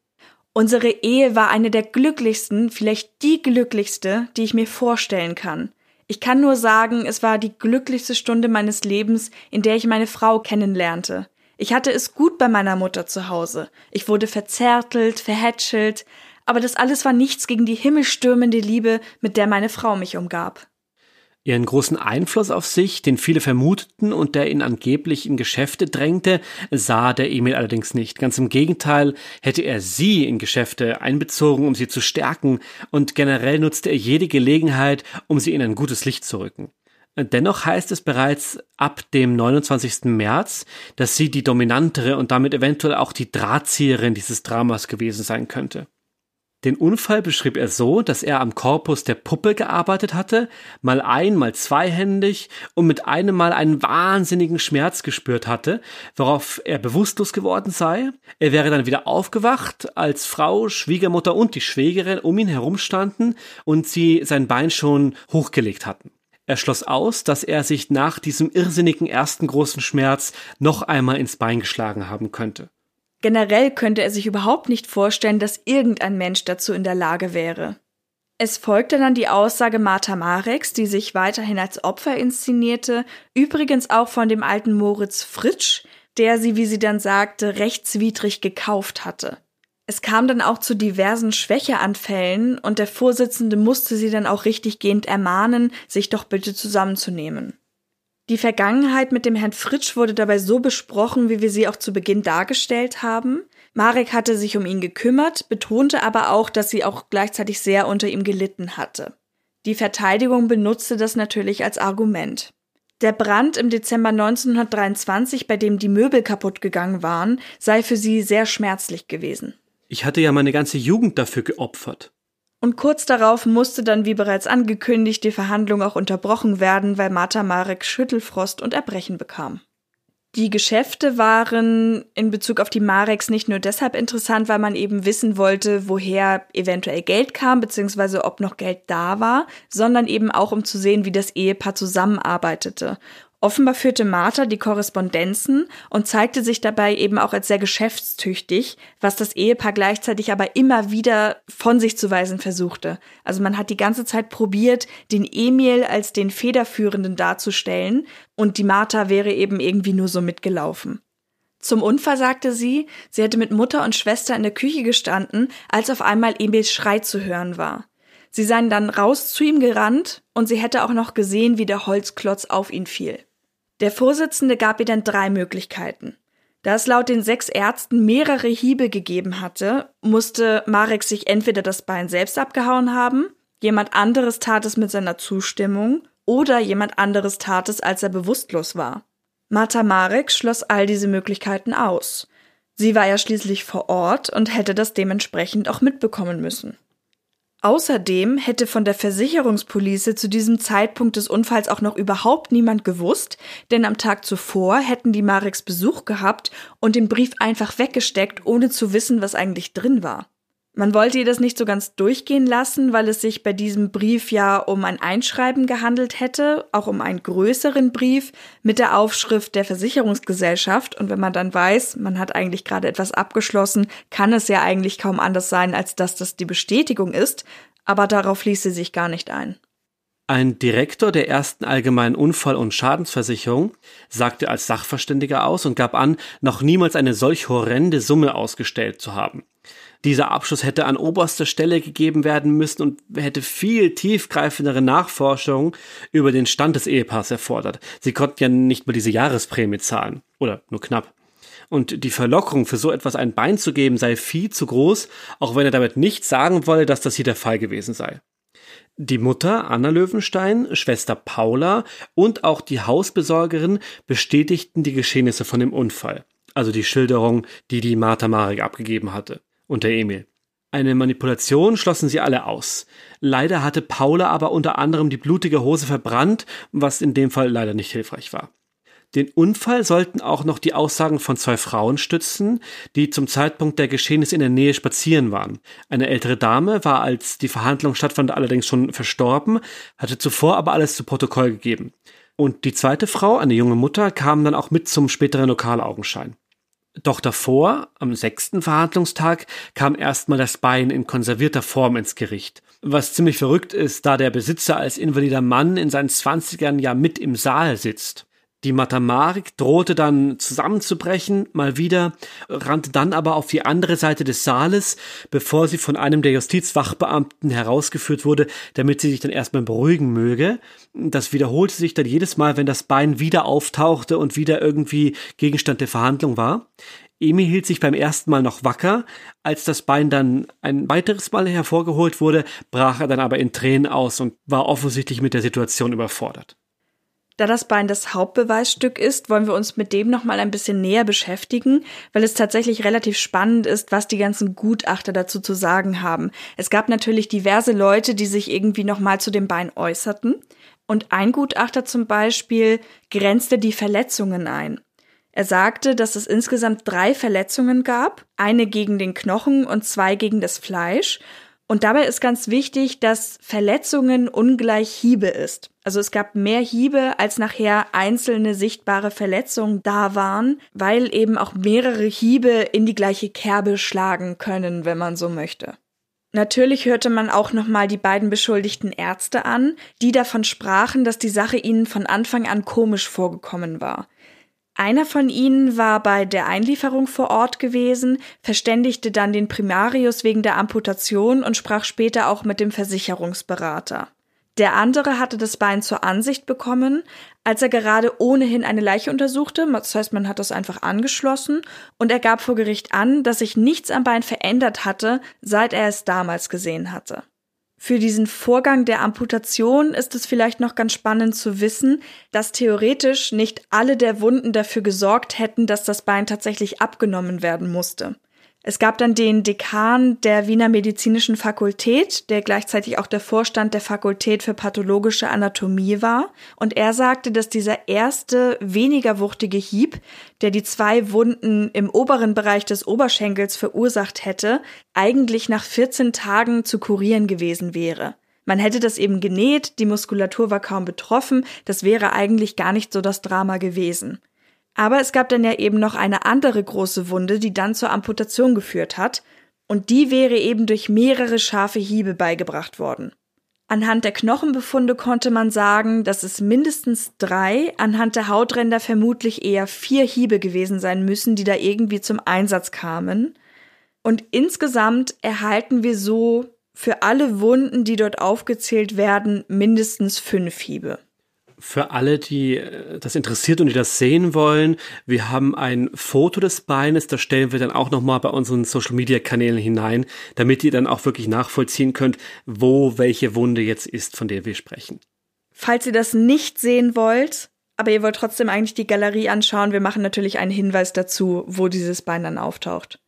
Unsere Ehe war eine der glücklichsten, vielleicht die glücklichste, die ich mir vorstellen kann. Ich kann nur sagen, es war die glücklichste Stunde meines Lebens, in der ich meine Frau kennenlernte. Ich hatte es gut bei meiner Mutter zu Hause. Ich wurde verzärtelt, verhätschelt, aber das alles war nichts gegen die himmelstürmende Liebe, mit der meine Frau mich umgab. Ihren großen Einfluss auf sich, den viele vermuteten und der ihn angeblich in Geschäfte drängte, sah der Emil allerdings nicht. Ganz im Gegenteil hätte er sie in Geschäfte einbezogen, um sie zu stärken, und generell nutzte er jede Gelegenheit, um sie in ein gutes Licht zu rücken. Dennoch heißt es bereits ab dem 29. März, dass sie die dominantere und damit eventuell auch die Drahtzieherin dieses Dramas gewesen sein könnte. Den Unfall beschrieb er so, dass er am Korpus der Puppe gearbeitet hatte, mal ein, mal zweihändig und mit einem Mal einen wahnsinnigen Schmerz gespürt hatte, worauf er bewusstlos geworden sei. Er wäre dann wieder aufgewacht, als Frau, Schwiegermutter und die Schwägerin um ihn herum standen und sie sein Bein schon hochgelegt hatten. Er schloss aus, dass er sich nach diesem irrsinnigen ersten großen Schmerz noch einmal ins Bein geschlagen haben könnte. Generell könnte er sich überhaupt nicht vorstellen, dass irgendein Mensch dazu in der Lage wäre. Es folgte dann die Aussage Martha Mareks, die sich weiterhin als Opfer inszenierte, übrigens auch von dem alten Moritz Fritsch, der sie, wie sie dann sagte, rechtswidrig gekauft hatte. Es kam dann auch zu diversen Schwächeanfällen und der Vorsitzende musste sie dann auch richtiggehend ermahnen, sich doch bitte zusammenzunehmen. Die Vergangenheit mit dem Herrn Fritsch wurde dabei so besprochen, wie wir sie auch zu Beginn dargestellt haben. Marek hatte sich um ihn gekümmert, betonte aber auch, dass sie auch gleichzeitig sehr unter ihm gelitten hatte. Die Verteidigung benutzte das natürlich als Argument. Der Brand im Dezember 1923, bei dem die Möbel kaputt gegangen waren, sei für sie sehr schmerzlich gewesen. Ich hatte ja meine ganze Jugend dafür geopfert. Und kurz darauf musste dann, wie bereits angekündigt, die Verhandlung auch unterbrochen werden, weil Martha Marek Schüttelfrost und Erbrechen bekam. Die Geschäfte waren in Bezug auf die Mareks nicht nur deshalb interessant, weil man eben wissen wollte, woher eventuell Geld kam, beziehungsweise ob noch Geld da war, sondern eben auch um zu sehen, wie das Ehepaar zusammenarbeitete. Offenbar führte Martha die Korrespondenzen und zeigte sich dabei eben auch als sehr geschäftstüchtig, was das Ehepaar gleichzeitig aber immer wieder von sich zu weisen versuchte. Also man hat die ganze Zeit probiert, den Emil als den Federführenden darzustellen und die Martha wäre eben irgendwie nur so mitgelaufen. Zum Unfall sagte sie, sie hätte mit Mutter und Schwester in der Küche gestanden, als auf einmal Emils Schrei zu hören war. Sie seien dann raus zu ihm gerannt und sie hätte auch noch gesehen, wie der Holzklotz auf ihn fiel. Der Vorsitzende gab ihr dann drei Möglichkeiten. Da es laut den sechs Ärzten mehrere Hiebe gegeben hatte, musste Marek sich entweder das Bein selbst abgehauen haben, jemand anderes tat es mit seiner Zustimmung oder jemand anderes tat es, als er bewusstlos war. Marta Marek schloss all diese Möglichkeiten aus. Sie war ja schließlich vor Ort und hätte das dementsprechend auch mitbekommen müssen. Außerdem hätte von der Versicherungspolice zu diesem Zeitpunkt des Unfalls auch noch überhaupt niemand gewusst, denn am Tag zuvor hätten die Mareks Besuch gehabt und den Brief einfach weggesteckt, ohne zu wissen, was eigentlich drin war. Man wollte ihr das nicht so ganz durchgehen lassen, weil es sich bei diesem Brief ja um ein Einschreiben gehandelt hätte, auch um einen größeren Brief mit der Aufschrift der Versicherungsgesellschaft. Und wenn man dann weiß, man hat eigentlich gerade etwas abgeschlossen, kann es ja eigentlich kaum anders sein, als dass das die Bestätigung ist. Aber darauf ließ sie sich gar nicht ein. Ein Direktor der ersten allgemeinen Unfall- und Schadensversicherung sagte als Sachverständiger aus und gab an, noch niemals eine solch horrende Summe ausgestellt zu haben. Dieser Abschluss hätte an oberster Stelle gegeben werden müssen und hätte viel tiefgreifendere Nachforschungen über den Stand des Ehepaars erfordert. Sie konnten ja nicht mal diese Jahresprämie zahlen. Oder nur knapp. Und die Verlockerung für so etwas ein Bein zu geben sei viel zu groß, auch wenn er damit nicht sagen wolle, dass das hier der Fall gewesen sei. Die Mutter Anna Löwenstein, Schwester Paula und auch die Hausbesorgerin bestätigten die Geschehnisse von dem Unfall, also die Schilderung, die die Martha Marek abgegeben hatte und der Emil. Eine Manipulation schlossen sie alle aus. Leider hatte Paula aber unter anderem die blutige Hose verbrannt, was in dem Fall leider nicht hilfreich war. Den Unfall sollten auch noch die Aussagen von zwei Frauen stützen, die zum Zeitpunkt der Geschehnisse in der Nähe spazieren waren. Eine ältere Dame war, als die Verhandlung stattfand, allerdings schon verstorben, hatte zuvor aber alles zu Protokoll gegeben. Und die zweite Frau, eine junge Mutter, kam dann auch mit zum späteren Lokalaugenschein. Doch davor, am sechsten Verhandlungstag, kam erstmal das Bein in konservierter Form ins Gericht. Was ziemlich verrückt ist, da der Besitzer als invalider Mann in seinen Zwanzigern ja mit im Saal sitzt. Die Mathematik drohte dann zusammenzubrechen, mal wieder, rannte dann aber auf die andere Seite des Saales, bevor sie von einem der Justizwachbeamten herausgeführt wurde, damit sie sich dann erstmal beruhigen möge. Das wiederholte sich dann jedes Mal, wenn das Bein wieder auftauchte und wieder irgendwie Gegenstand der Verhandlung war. Emi hielt sich beim ersten Mal noch wacker. Als das Bein dann ein weiteres Mal hervorgeholt wurde, brach er dann aber in Tränen aus und war offensichtlich mit der Situation überfordert. Da das Bein das Hauptbeweisstück ist, wollen wir uns mit dem nochmal ein bisschen näher beschäftigen, weil es tatsächlich relativ spannend ist, was die ganzen Gutachter dazu zu sagen haben. Es gab natürlich diverse Leute, die sich irgendwie nochmal zu dem Bein äußerten. Und ein Gutachter zum Beispiel grenzte die Verletzungen ein. Er sagte, dass es insgesamt drei Verletzungen gab, eine gegen den Knochen und zwei gegen das Fleisch und dabei ist ganz wichtig, dass Verletzungen ungleich Hiebe ist. Also es gab mehr Hiebe, als nachher einzelne sichtbare Verletzungen da waren, weil eben auch mehrere Hiebe in die gleiche Kerbe schlagen können, wenn man so möchte. Natürlich hörte man auch nochmal die beiden beschuldigten Ärzte an, die davon sprachen, dass die Sache ihnen von Anfang an komisch vorgekommen war. Einer von ihnen war bei der Einlieferung vor Ort gewesen, verständigte dann den Primarius wegen der Amputation und sprach später auch mit dem Versicherungsberater. Der andere hatte das Bein zur Ansicht bekommen, als er gerade ohnehin eine Leiche untersuchte, das heißt, man hat das einfach angeschlossen, und er gab vor Gericht an, dass sich nichts am Bein verändert hatte, seit er es damals gesehen hatte. Für diesen Vorgang der Amputation ist es vielleicht noch ganz spannend zu wissen, dass theoretisch nicht alle der Wunden dafür gesorgt hätten, dass das Bein tatsächlich abgenommen werden musste. Es gab dann den Dekan der Wiener Medizinischen Fakultät, der gleichzeitig auch der Vorstand der Fakultät für pathologische Anatomie war. Und er sagte, dass dieser erste, weniger wuchtige Hieb, der die zwei Wunden im oberen Bereich des Oberschenkels verursacht hätte, eigentlich nach 14 Tagen zu kurieren gewesen wäre. Man hätte das eben genäht, die Muskulatur war kaum betroffen, das wäre eigentlich gar nicht so das Drama gewesen. Aber es gab dann ja eben noch eine andere große Wunde, die dann zur Amputation geführt hat, und die wäre eben durch mehrere scharfe Hiebe beigebracht worden. Anhand der Knochenbefunde konnte man sagen, dass es mindestens drei, anhand der Hautränder vermutlich eher vier Hiebe gewesen sein müssen, die da irgendwie zum Einsatz kamen. Und insgesamt erhalten wir so für alle Wunden, die dort aufgezählt werden, mindestens fünf Hiebe für alle, die äh, das interessiert und die das sehen wollen, wir haben ein Foto des Beines, das stellen wir dann auch nochmal bei unseren Social Media Kanälen hinein, damit ihr dann auch wirklich nachvollziehen könnt, wo welche Wunde jetzt ist, von der wir sprechen. Falls ihr das nicht sehen wollt, aber ihr wollt trotzdem eigentlich die Galerie anschauen, wir machen natürlich einen Hinweis dazu, wo dieses Bein dann auftaucht.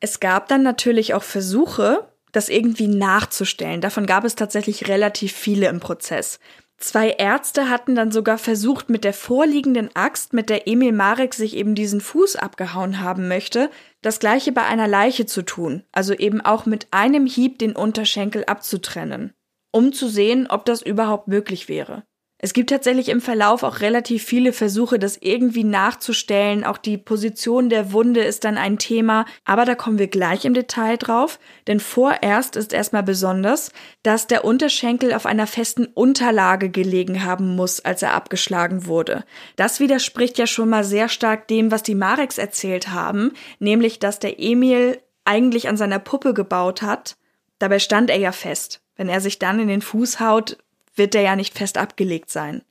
Es gab dann natürlich auch Versuche, das irgendwie nachzustellen. Davon gab es tatsächlich relativ viele im Prozess. Zwei Ärzte hatten dann sogar versucht, mit der vorliegenden Axt, mit der Emil Marek sich eben diesen Fuß abgehauen haben möchte, das gleiche bei einer Leiche zu tun, also eben auch mit einem Hieb den Unterschenkel abzutrennen, um zu sehen, ob das überhaupt möglich wäre. Es gibt tatsächlich im Verlauf auch relativ viele Versuche, das irgendwie nachzustellen. Auch die Position der Wunde ist dann ein Thema, aber da kommen wir gleich im Detail drauf. Denn vorerst ist erstmal besonders, dass der Unterschenkel auf einer festen Unterlage gelegen haben muss, als er abgeschlagen wurde. Das widerspricht ja schon mal sehr stark dem, was die Mareks erzählt haben, nämlich dass der Emil eigentlich an seiner Puppe gebaut hat. Dabei stand er ja fest. Wenn er sich dann in den Fuß haut, wird der ja nicht fest abgelegt sein.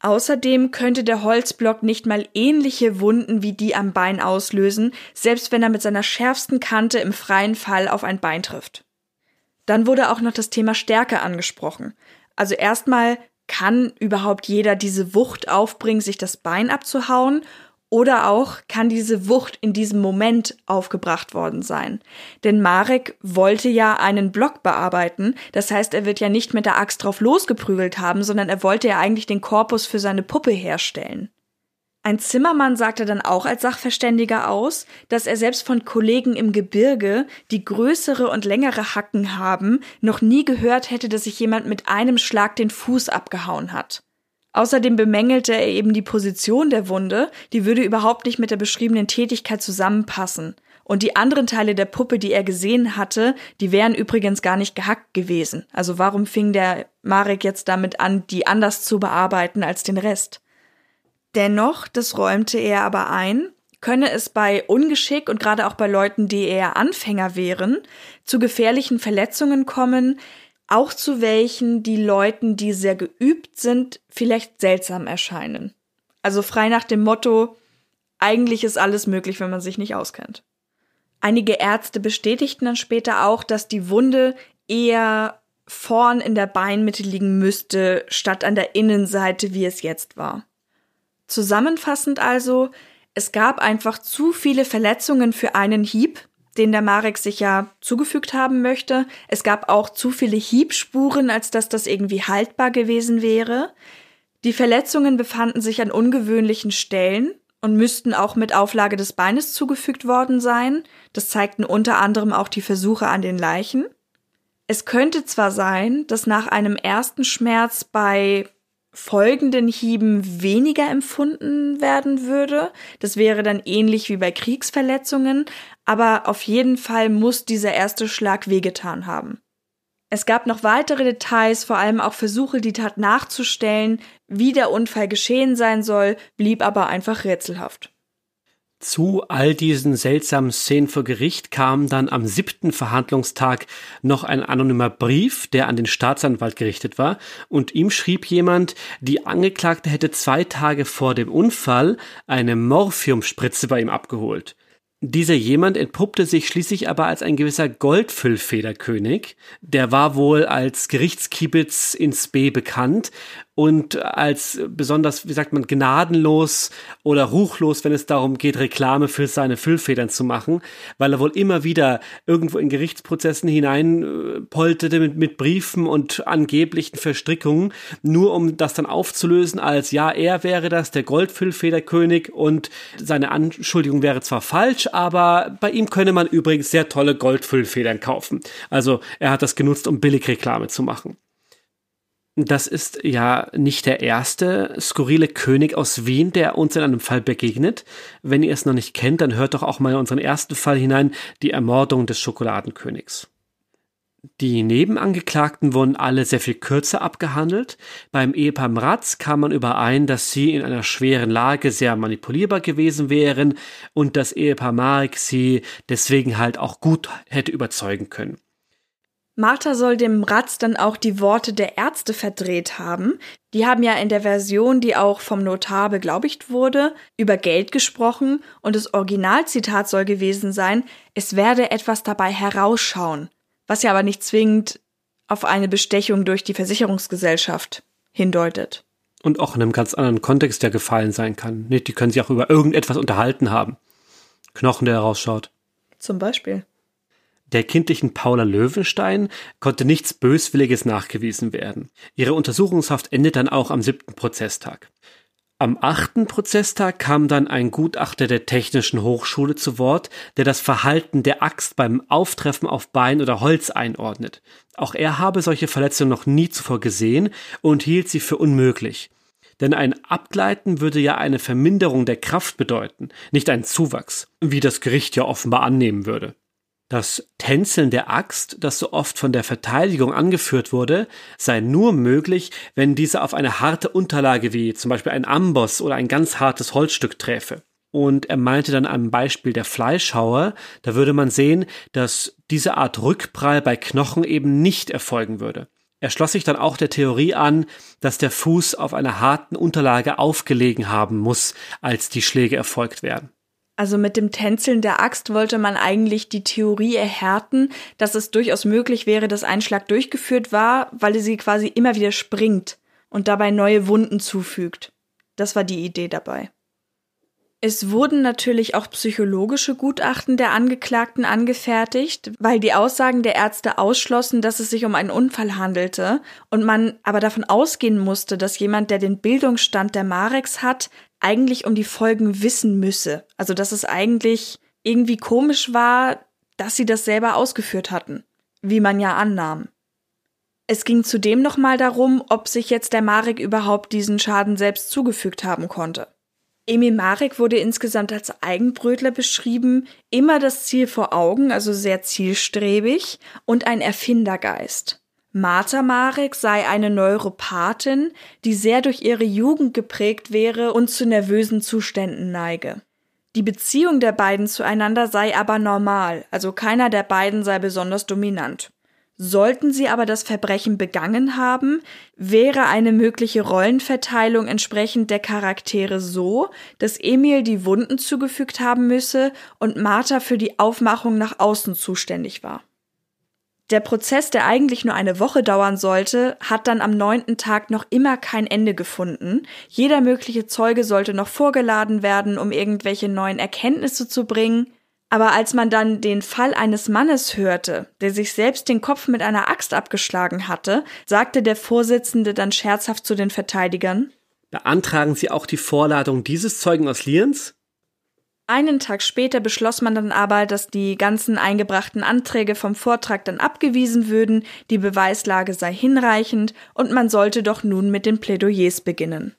Außerdem könnte der Holzblock nicht mal ähnliche Wunden wie die am Bein auslösen, selbst wenn er mit seiner schärfsten Kante im freien Fall auf ein Bein trifft. Dann wurde auch noch das Thema Stärke angesprochen. Also erstmal kann überhaupt jeder diese Wucht aufbringen, sich das Bein abzuhauen oder auch kann diese Wucht in diesem Moment aufgebracht worden sein. Denn Marek wollte ja einen Block bearbeiten, das heißt, er wird ja nicht mit der Axt drauf losgeprügelt haben, sondern er wollte ja eigentlich den Korpus für seine Puppe herstellen. Ein Zimmermann sagte dann auch als Sachverständiger aus, dass er selbst von Kollegen im Gebirge, die größere und längere Hacken haben, noch nie gehört hätte, dass sich jemand mit einem Schlag den Fuß abgehauen hat. Außerdem bemängelte er eben die Position der Wunde, die würde überhaupt nicht mit der beschriebenen Tätigkeit zusammenpassen. Und die anderen Teile der Puppe, die er gesehen hatte, die wären übrigens gar nicht gehackt gewesen. Also warum fing der Marek jetzt damit an, die anders zu bearbeiten als den Rest? Dennoch, das räumte er aber ein, könne es bei Ungeschick und gerade auch bei Leuten, die eher Anfänger wären, zu gefährlichen Verletzungen kommen, auch zu welchen die Leuten, die sehr geübt sind, vielleicht seltsam erscheinen. Also frei nach dem Motto, eigentlich ist alles möglich, wenn man sich nicht auskennt. Einige Ärzte bestätigten dann später auch, dass die Wunde eher vorn in der Beinmitte liegen müsste, statt an der Innenseite, wie es jetzt war. Zusammenfassend also, es gab einfach zu viele Verletzungen für einen Hieb, den der Marek sich ja zugefügt haben möchte. Es gab auch zu viele Hiebspuren, als dass das irgendwie haltbar gewesen wäre. Die Verletzungen befanden sich an ungewöhnlichen Stellen und müssten auch mit Auflage des Beines zugefügt worden sein. Das zeigten unter anderem auch die Versuche an den Leichen. Es könnte zwar sein, dass nach einem ersten Schmerz bei folgenden Hieben weniger empfunden werden würde. Das wäre dann ähnlich wie bei Kriegsverletzungen, aber auf jeden Fall muss dieser erste Schlag wehgetan haben. Es gab noch weitere Details, vor allem auch Versuche, die Tat nachzustellen, wie der Unfall geschehen sein soll, blieb aber einfach rätselhaft. Zu all diesen seltsamen Szenen vor Gericht kam dann am siebten Verhandlungstag noch ein anonymer Brief, der an den Staatsanwalt gerichtet war, und ihm schrieb jemand, die Angeklagte hätte zwei Tage vor dem Unfall eine Morphiumspritze bei ihm abgeholt. Dieser jemand entpuppte sich schließlich aber als ein gewisser Goldfüllfederkönig. Der war wohl als Gerichtskiebitz ins B bekannt und als besonders, wie sagt man, gnadenlos oder ruchlos, wenn es darum geht, Reklame für seine Füllfedern zu machen, weil er wohl immer wieder irgendwo in Gerichtsprozessen hineinpoltete mit, mit Briefen und angeblichen Verstrickungen, nur um das dann aufzulösen als, ja, er wäre das, der Goldfüllfederkönig und seine Anschuldigung wäre zwar falsch, aber bei ihm könne man übrigens sehr tolle Goldfüllfedern kaufen. Also er hat das genutzt, um Billigreklame zu machen. Das ist ja nicht der erste skurrile König aus Wien, der uns in einem Fall begegnet. Wenn ihr es noch nicht kennt, dann hört doch auch mal in unseren ersten Fall hinein, die Ermordung des Schokoladenkönigs. Die Nebenangeklagten wurden alle sehr viel kürzer abgehandelt. Beim Ehepaar Mratz kam man überein, dass sie in einer schweren Lage sehr manipulierbar gewesen wären und das Ehepaar Marek sie deswegen halt auch gut hätte überzeugen können. Martha soll dem Ratz dann auch die Worte der Ärzte verdreht haben. Die haben ja in der Version, die auch vom Notar beglaubigt wurde, über Geld gesprochen und das Originalzitat soll gewesen sein, es werde etwas dabei herausschauen, was ja aber nicht zwingend auf eine Bestechung durch die Versicherungsgesellschaft hindeutet. Und auch in einem ganz anderen Kontext der gefallen sein kann. Die können sich auch über irgendetwas unterhalten haben. Knochen, der herausschaut. Zum Beispiel. Der kindlichen Paula Löwenstein konnte nichts Böswilliges nachgewiesen werden. Ihre Untersuchungshaft endet dann auch am siebten Prozesstag. Am achten Prozesstag kam dann ein Gutachter der Technischen Hochschule zu Wort, der das Verhalten der Axt beim Auftreffen auf Bein oder Holz einordnet. Auch er habe solche Verletzungen noch nie zuvor gesehen und hielt sie für unmöglich. Denn ein Abgleiten würde ja eine Verminderung der Kraft bedeuten, nicht ein Zuwachs, wie das Gericht ja offenbar annehmen würde. Das Tänzeln der Axt, das so oft von der Verteidigung angeführt wurde, sei nur möglich, wenn diese auf eine harte Unterlage wie zum Beispiel ein Amboss oder ein ganz hartes Holzstück träfe. Und er meinte dann am Beispiel der Fleischhauer, da würde man sehen, dass diese Art Rückprall bei Knochen eben nicht erfolgen würde. Er schloss sich dann auch der Theorie an, dass der Fuß auf einer harten Unterlage aufgelegen haben muss, als die Schläge erfolgt werden. Also mit dem Tänzeln der Axt wollte man eigentlich die Theorie erhärten, dass es durchaus möglich wäre, dass ein Schlag durchgeführt war, weil sie quasi immer wieder springt und dabei neue Wunden zufügt. Das war die Idee dabei. Es wurden natürlich auch psychologische Gutachten der Angeklagten angefertigt, weil die Aussagen der Ärzte ausschlossen, dass es sich um einen Unfall handelte und man aber davon ausgehen musste, dass jemand, der den Bildungsstand der Marex hat, eigentlich um die Folgen wissen müsse. Also dass es eigentlich irgendwie komisch war, dass sie das selber ausgeführt hatten, wie man ja annahm. Es ging zudem nochmal darum, ob sich jetzt der Marek überhaupt diesen Schaden selbst zugefügt haben konnte. Emil Marek wurde insgesamt als Eigenbrötler beschrieben, immer das Ziel vor Augen, also sehr zielstrebig und ein Erfindergeist. Martha Marek sei eine Neuropathin, die sehr durch ihre Jugend geprägt wäre und zu nervösen Zuständen neige. Die Beziehung der beiden zueinander sei aber normal, also keiner der beiden sei besonders dominant. Sollten sie aber das Verbrechen begangen haben, wäre eine mögliche Rollenverteilung entsprechend der Charaktere so, dass Emil die Wunden zugefügt haben müsse und Martha für die Aufmachung nach außen zuständig war. Der Prozess, der eigentlich nur eine Woche dauern sollte, hat dann am neunten Tag noch immer kein Ende gefunden. Jeder mögliche Zeuge sollte noch vorgeladen werden, um irgendwelche neuen Erkenntnisse zu bringen. Aber als man dann den Fall eines Mannes hörte, der sich selbst den Kopf mit einer Axt abgeschlagen hatte, sagte der Vorsitzende dann scherzhaft zu den Verteidigern Beantragen Sie auch die Vorladung dieses Zeugen aus Lienz? Einen Tag später beschloss man dann aber, dass die ganzen eingebrachten Anträge vom Vortrag dann abgewiesen würden, die Beweislage sei hinreichend und man sollte doch nun mit den Plädoyers beginnen.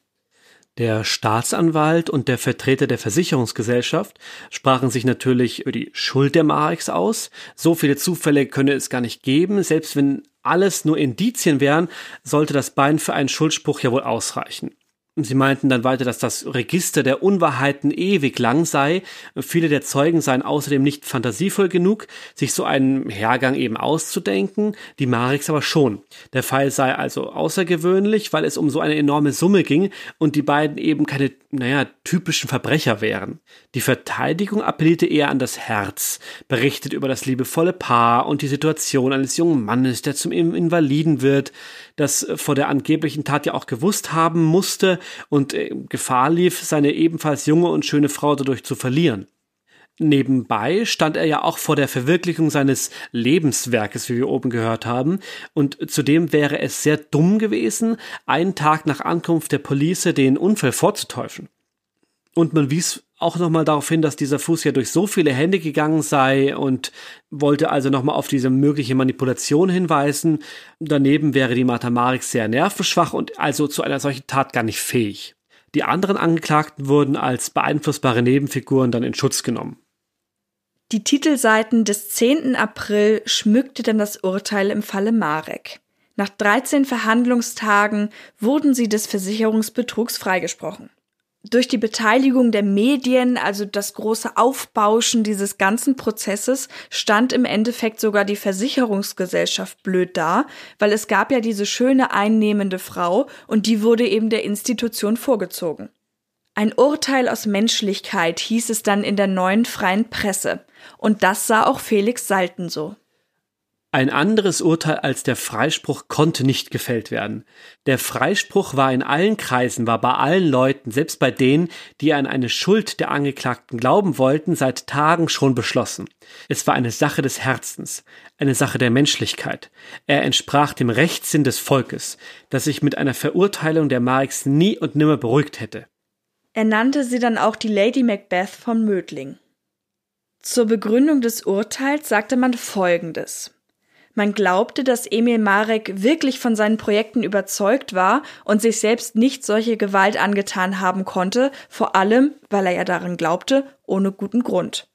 Der Staatsanwalt und der Vertreter der Versicherungsgesellschaft sprachen sich natürlich über die Schuld der Mareks aus. So viele Zufälle könne es gar nicht geben. Selbst wenn alles nur Indizien wären, sollte das Bein für einen Schuldspruch ja wohl ausreichen. Sie meinten dann weiter, dass das Register der Unwahrheiten ewig lang sei. Viele der Zeugen seien außerdem nicht fantasievoll genug, sich so einen Hergang eben auszudenken, die Marix aber schon. Der Fall sei also außergewöhnlich, weil es um so eine enorme Summe ging und die beiden eben keine, naja, typischen Verbrecher wären. Die Verteidigung appellierte eher an das Herz, berichtet über das liebevolle Paar und die Situation eines jungen Mannes, der zum Invaliden wird, das vor der angeblichen Tat ja auch gewusst haben musste und äh, Gefahr lief, seine ebenfalls junge und schöne Frau dadurch zu verlieren. Nebenbei stand er ja auch vor der Verwirklichung seines Lebenswerkes, wie wir oben gehört haben, und zudem wäre es sehr dumm gewesen, einen Tag nach Ankunft der Police den Unfall vorzutäuschen. Und man wies auch nochmal darauf hin, dass dieser Fuß ja durch so viele Hände gegangen sei und wollte also nochmal auf diese mögliche Manipulation hinweisen. Daneben wäre die Martha Marix sehr nervenschwach und also zu einer solchen Tat gar nicht fähig. Die anderen Angeklagten wurden als beeinflussbare Nebenfiguren dann in Schutz genommen. Die Titelseiten des 10. April schmückte dann das Urteil im Falle Marek. Nach 13 Verhandlungstagen wurden sie des Versicherungsbetrugs freigesprochen. Durch die Beteiligung der Medien, also das große Aufbauschen dieses ganzen Prozesses, stand im Endeffekt sogar die Versicherungsgesellschaft blöd da, weil es gab ja diese schöne einnehmende Frau und die wurde eben der Institution vorgezogen. Ein Urteil aus Menschlichkeit hieß es dann in der neuen freien Presse. Und das sah auch Felix Salten so. Ein anderes Urteil als der Freispruch konnte nicht gefällt werden. Der Freispruch war in allen Kreisen, war bei allen Leuten, selbst bei denen, die an eine Schuld der Angeklagten glauben wollten, seit Tagen schon beschlossen. Es war eine Sache des Herzens, eine Sache der Menschlichkeit. Er entsprach dem Rechtssinn des Volkes, das sich mit einer Verurteilung der Marix nie und nimmer beruhigt hätte. Er nannte sie dann auch die Lady Macbeth von Mödling. Zur Begründung des Urteils sagte man Folgendes. Man glaubte, dass Emil Marek wirklich von seinen Projekten überzeugt war und sich selbst nicht solche Gewalt angetan haben konnte, vor allem, weil er ja daran glaubte, ohne guten Grund.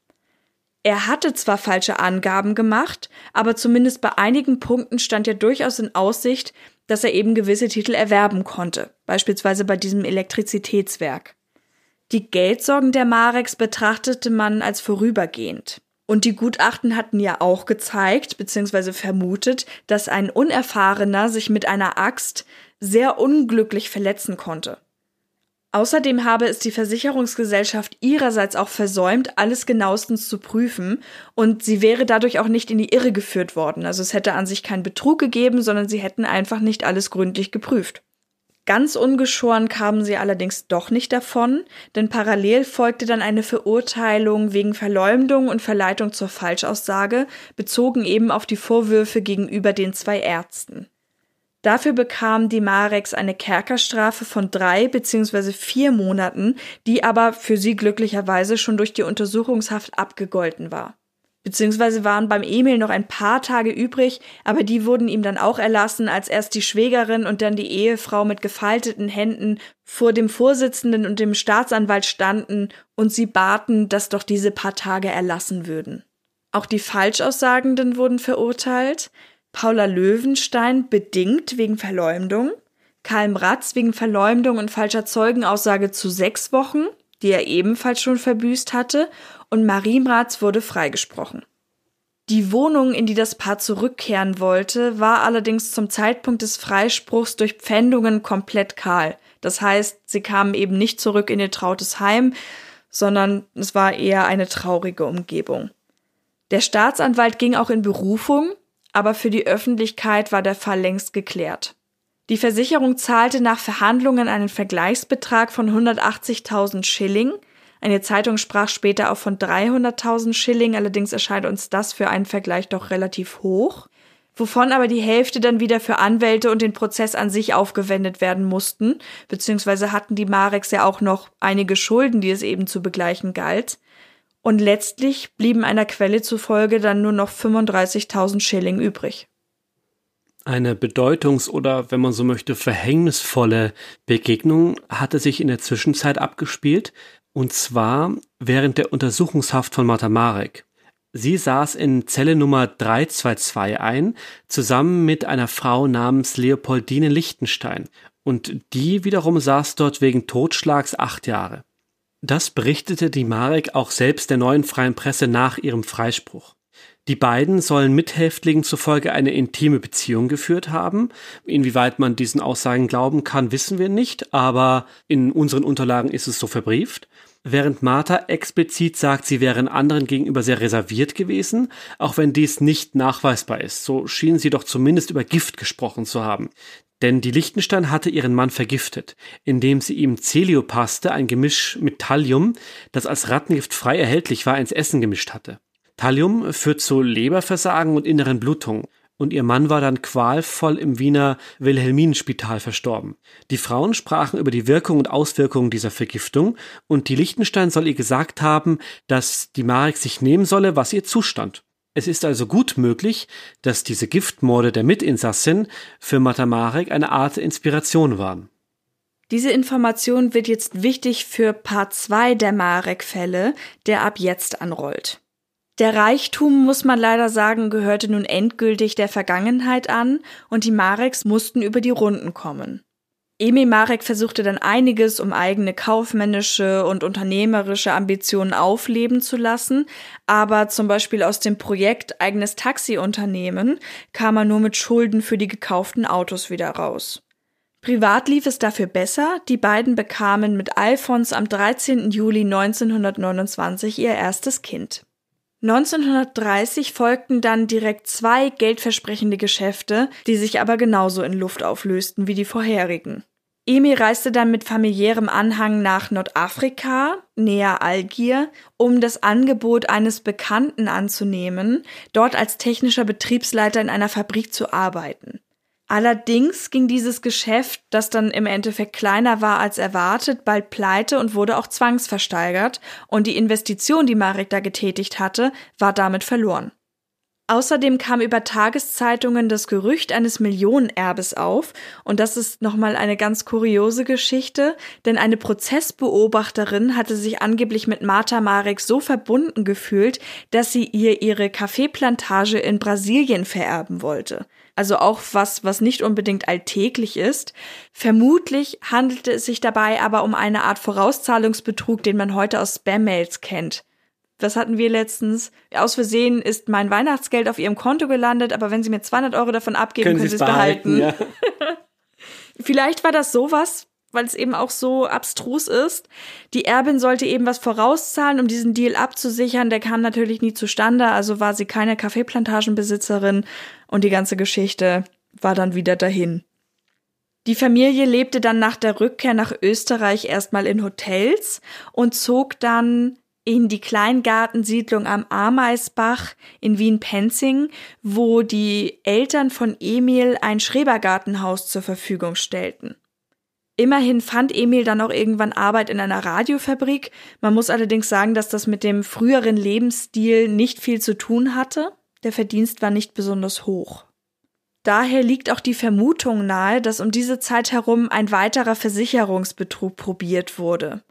Er hatte zwar falsche Angaben gemacht, aber zumindest bei einigen Punkten stand ja durchaus in Aussicht, dass er eben gewisse Titel erwerben konnte, beispielsweise bei diesem Elektrizitätswerk. Die Geldsorgen der Mareks betrachtete man als vorübergehend. Und die Gutachten hatten ja auch gezeigt bzw. vermutet, dass ein Unerfahrener sich mit einer Axt sehr unglücklich verletzen konnte. Außerdem habe es die Versicherungsgesellschaft ihrerseits auch versäumt, alles genauestens zu prüfen, und sie wäre dadurch auch nicht in die Irre geführt worden. Also es hätte an sich keinen Betrug gegeben, sondern sie hätten einfach nicht alles gründlich geprüft. Ganz ungeschoren kamen sie allerdings doch nicht davon, denn parallel folgte dann eine Verurteilung wegen Verleumdung und Verleitung zur Falschaussage, bezogen eben auf die Vorwürfe gegenüber den zwei Ärzten. Dafür bekam die Marex eine Kerkerstrafe von drei bzw. vier Monaten, die aber für sie glücklicherweise schon durch die Untersuchungshaft abgegolten war beziehungsweise waren beim Emil noch ein paar Tage übrig, aber die wurden ihm dann auch erlassen, als erst die Schwägerin und dann die Ehefrau mit gefalteten Händen vor dem Vorsitzenden und dem Staatsanwalt standen und sie baten, dass doch diese paar Tage erlassen würden. Auch die Falschaussagenden wurden verurteilt, Paula Löwenstein bedingt wegen Verleumdung, Karl Ratz wegen Verleumdung und falscher Zeugenaussage zu sechs Wochen, die er ebenfalls schon verbüßt hatte, und Marienratz wurde freigesprochen. Die Wohnung, in die das Paar zurückkehren wollte, war allerdings zum Zeitpunkt des Freispruchs durch Pfändungen komplett kahl. Das heißt, sie kamen eben nicht zurück in ihr trautes Heim, sondern es war eher eine traurige Umgebung. Der Staatsanwalt ging auch in Berufung, aber für die Öffentlichkeit war der Fall längst geklärt. Die Versicherung zahlte nach Verhandlungen einen Vergleichsbetrag von 180.000 Schilling, eine Zeitung sprach später auch von 300.000 Schilling, allerdings erscheint uns das für einen Vergleich doch relativ hoch, wovon aber die Hälfte dann wieder für Anwälte und den Prozess an sich aufgewendet werden mussten, beziehungsweise hatten die Mareks ja auch noch einige Schulden, die es eben zu begleichen galt. Und letztlich blieben einer Quelle zufolge dann nur noch 35.000 Schilling übrig. Eine bedeutungs- oder, wenn man so möchte, verhängnisvolle Begegnung hatte sich in der Zwischenzeit abgespielt, und zwar während der Untersuchungshaft von Martha Marek. Sie saß in Zelle Nummer 322 ein, zusammen mit einer Frau namens Leopoldine Lichtenstein. Und die wiederum saß dort wegen Totschlags acht Jahre. Das berichtete die Marek auch selbst der neuen freien Presse nach ihrem Freispruch. Die beiden sollen Mithäftlingen zufolge eine intime Beziehung geführt haben. Inwieweit man diesen Aussagen glauben kann, wissen wir nicht, aber in unseren Unterlagen ist es so verbrieft. Während Martha explizit sagt, sie wären anderen gegenüber sehr reserviert gewesen, auch wenn dies nicht nachweisbar ist. So schien sie doch zumindest über Gift gesprochen zu haben. Denn die Lichtenstein hatte ihren Mann vergiftet, indem sie ihm Celiopaste, ein Gemisch mit Thallium, das als Rattengift frei erhältlich war, ins Essen gemischt hatte. Thallium führt zu Leberversagen und inneren Blutungen. und ihr Mann war dann qualvoll im Wiener Wilhelminenspital verstorben. Die Frauen sprachen über die Wirkung und Auswirkungen dieser Vergiftung und die Lichtenstein soll ihr gesagt haben, dass die Marek sich nehmen solle, was ihr zustand. Es ist also gut möglich, dass diese Giftmorde der Mitinsassin für Mata Marek eine Art Inspiration waren. Diese Information wird jetzt wichtig für Part 2 der Marek-Fälle, der ab jetzt anrollt. Der Reichtum, muss man leider sagen, gehörte nun endgültig der Vergangenheit an und die Mareks mussten über die Runden kommen. Emil Marek versuchte dann einiges, um eigene kaufmännische und unternehmerische Ambitionen aufleben zu lassen, aber zum Beispiel aus dem Projekt eigenes Taxiunternehmen kam er nur mit Schulden für die gekauften Autos wieder raus. Privat lief es dafür besser, die beiden bekamen mit Alfons am 13. Juli 1929 ihr erstes Kind. 1930 folgten dann direkt zwei geldversprechende Geschäfte, die sich aber genauso in Luft auflösten wie die vorherigen. Emil reiste dann mit familiärem Anhang nach Nordafrika, näher Algier, um das Angebot eines Bekannten anzunehmen, dort als technischer Betriebsleiter in einer Fabrik zu arbeiten. Allerdings ging dieses Geschäft, das dann im Endeffekt kleiner war als erwartet, bald pleite und wurde auch zwangsversteigert. Und die Investition, die Marek da getätigt hatte, war damit verloren. Außerdem kam über Tageszeitungen das Gerücht eines Millionenerbes auf. Und das ist nochmal eine ganz kuriose Geschichte, denn eine Prozessbeobachterin hatte sich angeblich mit Martha Marek so verbunden gefühlt, dass sie ihr ihre Kaffeeplantage in Brasilien vererben wollte also auch was, was nicht unbedingt alltäglich ist. Vermutlich handelte es sich dabei aber um eine Art Vorauszahlungsbetrug, den man heute aus Spam-Mails kennt. Was hatten wir letztens? Aus Versehen ist mein Weihnachtsgeld auf Ihrem Konto gelandet, aber wenn Sie mir 200 Euro davon abgeben, können, können Sie es behalten. behalten. Ja. Vielleicht war das sowas, weil es eben auch so abstrus ist. Die Erbin sollte eben was vorauszahlen, um diesen Deal abzusichern. Der kam natürlich nie zustande, also war sie keine Kaffeeplantagenbesitzerin und die ganze Geschichte war dann wieder dahin. Die Familie lebte dann nach der Rückkehr nach Österreich erstmal in Hotels und zog dann in die Kleingartensiedlung am Ameisbach in Wien-Penzing, wo die Eltern von Emil ein Schrebergartenhaus zur Verfügung stellten. Immerhin fand Emil dann auch irgendwann Arbeit in einer Radiofabrik. Man muss allerdings sagen, dass das mit dem früheren Lebensstil nicht viel zu tun hatte. Der Verdienst war nicht besonders hoch. Daher liegt auch die Vermutung nahe, dass um diese Zeit herum ein weiterer Versicherungsbetrug probiert wurde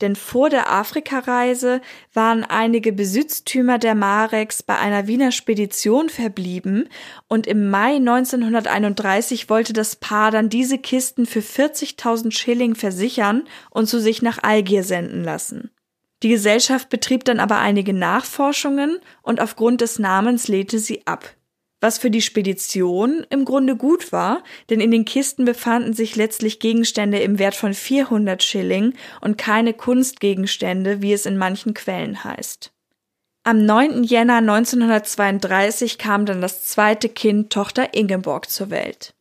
denn vor der Afrikareise waren einige Besitztümer der Mareks bei einer Wiener Spedition verblieben und im Mai 1931 wollte das Paar dann diese Kisten für 40.000 Schilling versichern und zu sich nach Algier senden lassen. Die Gesellschaft betrieb dann aber einige Nachforschungen und aufgrund des Namens lehnte sie ab was für die Spedition im Grunde gut war, denn in den Kisten befanden sich letztlich Gegenstände im Wert von 400 Schilling und keine Kunstgegenstände, wie es in manchen Quellen heißt. Am 9. Jänner 1932 kam dann das zweite Kind Tochter Ingeborg zur Welt.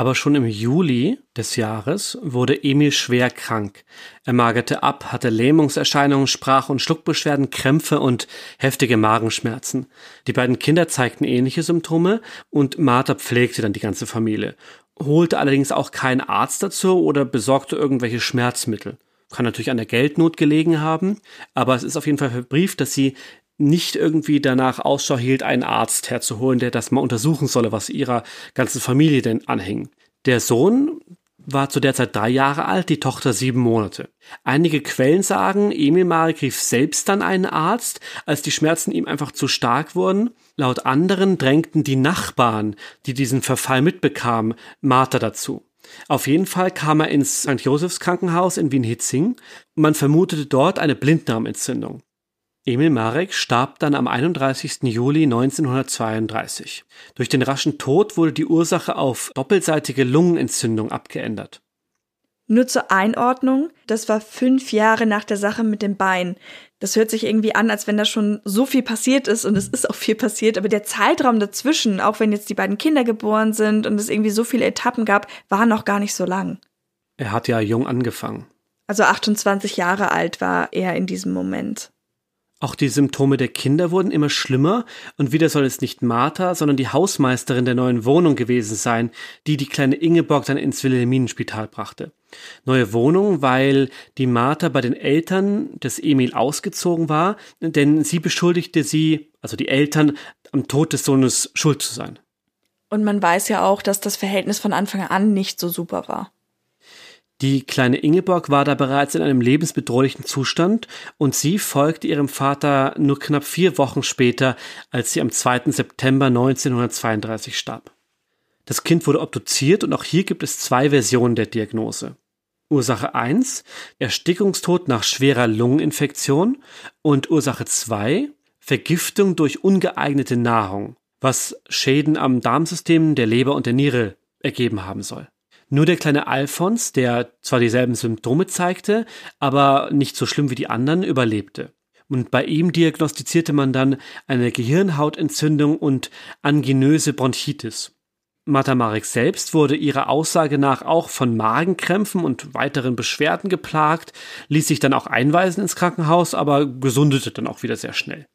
Aber schon im Juli des Jahres wurde Emil schwer krank. Er magerte ab, hatte Lähmungserscheinungen, Sprach- und Schluckbeschwerden, Krämpfe und heftige Magenschmerzen. Die beiden Kinder zeigten ähnliche Symptome und Martha pflegte dann die ganze Familie, holte allerdings auch keinen Arzt dazu oder besorgte irgendwelche Schmerzmittel. Kann natürlich an der Geldnot gelegen haben, aber es ist auf jeden Fall verbrieft, dass sie nicht irgendwie danach Ausschau hielt, einen Arzt herzuholen, der das mal untersuchen solle, was ihrer ganzen Familie denn anhing. Der Sohn war zu der Zeit drei Jahre alt, die Tochter sieben Monate. Einige Quellen sagen, Emil Marek rief selbst dann einen Arzt, als die Schmerzen ihm einfach zu stark wurden. Laut anderen drängten die Nachbarn, die diesen Verfall mitbekamen, Martha dazu. Auf jeden Fall kam er ins St. Josephs Krankenhaus in Wien-Hitzing. Man vermutete dort eine Blinddarmentzündung. Emil Marek starb dann am 31. Juli 1932. Durch den raschen Tod wurde die Ursache auf doppelseitige Lungenentzündung abgeändert. Nur zur Einordnung, das war fünf Jahre nach der Sache mit dem Bein. Das hört sich irgendwie an, als wenn da schon so viel passiert ist und es ist auch viel passiert, aber der Zeitraum dazwischen, auch wenn jetzt die beiden Kinder geboren sind und es irgendwie so viele Etappen gab, war noch gar nicht so lang. Er hat ja jung angefangen. Also 28 Jahre alt war er in diesem Moment. Auch die Symptome der Kinder wurden immer schlimmer und wieder soll es nicht Martha, sondern die Hausmeisterin der neuen Wohnung gewesen sein, die die kleine Ingeborg dann ins Wilhelminenspital brachte. Neue Wohnung, weil die Martha bei den Eltern des Emil ausgezogen war, denn sie beschuldigte sie, also die Eltern, am Tod des Sohnes schuld zu sein. Und man weiß ja auch, dass das Verhältnis von Anfang an nicht so super war. Die kleine Ingeborg war da bereits in einem lebensbedrohlichen Zustand und sie folgte ihrem Vater nur knapp vier Wochen später, als sie am 2. September 1932 starb. Das Kind wurde obduziert und auch hier gibt es zwei Versionen der Diagnose. Ursache 1, Erstickungstod nach schwerer Lungeninfektion und Ursache 2, Vergiftung durch ungeeignete Nahrung, was Schäden am Darmsystem, der Leber und der Niere ergeben haben soll. Nur der kleine Alphons, der zwar dieselben Symptome zeigte, aber nicht so schlimm wie die anderen, überlebte. Und bei ihm diagnostizierte man dann eine Gehirnhautentzündung und anginöse Bronchitis. Martha Marek selbst wurde ihrer Aussage nach auch von Magenkrämpfen und weiteren Beschwerden geplagt, ließ sich dann auch einweisen ins Krankenhaus, aber gesundete dann auch wieder sehr schnell.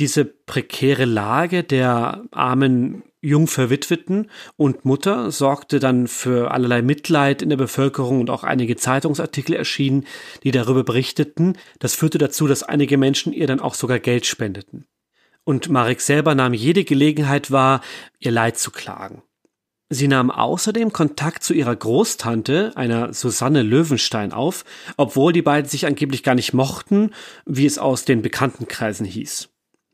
Diese prekäre Lage der armen Jungverwitweten und Mutter sorgte dann für allerlei Mitleid in der Bevölkerung und auch einige Zeitungsartikel erschienen, die darüber berichteten. Das führte dazu, dass einige Menschen ihr dann auch sogar Geld spendeten. Und Marek selber nahm jede Gelegenheit wahr, ihr Leid zu klagen. Sie nahm außerdem Kontakt zu ihrer Großtante, einer Susanne Löwenstein, auf, obwohl die beiden sich angeblich gar nicht mochten, wie es aus den Bekanntenkreisen hieß.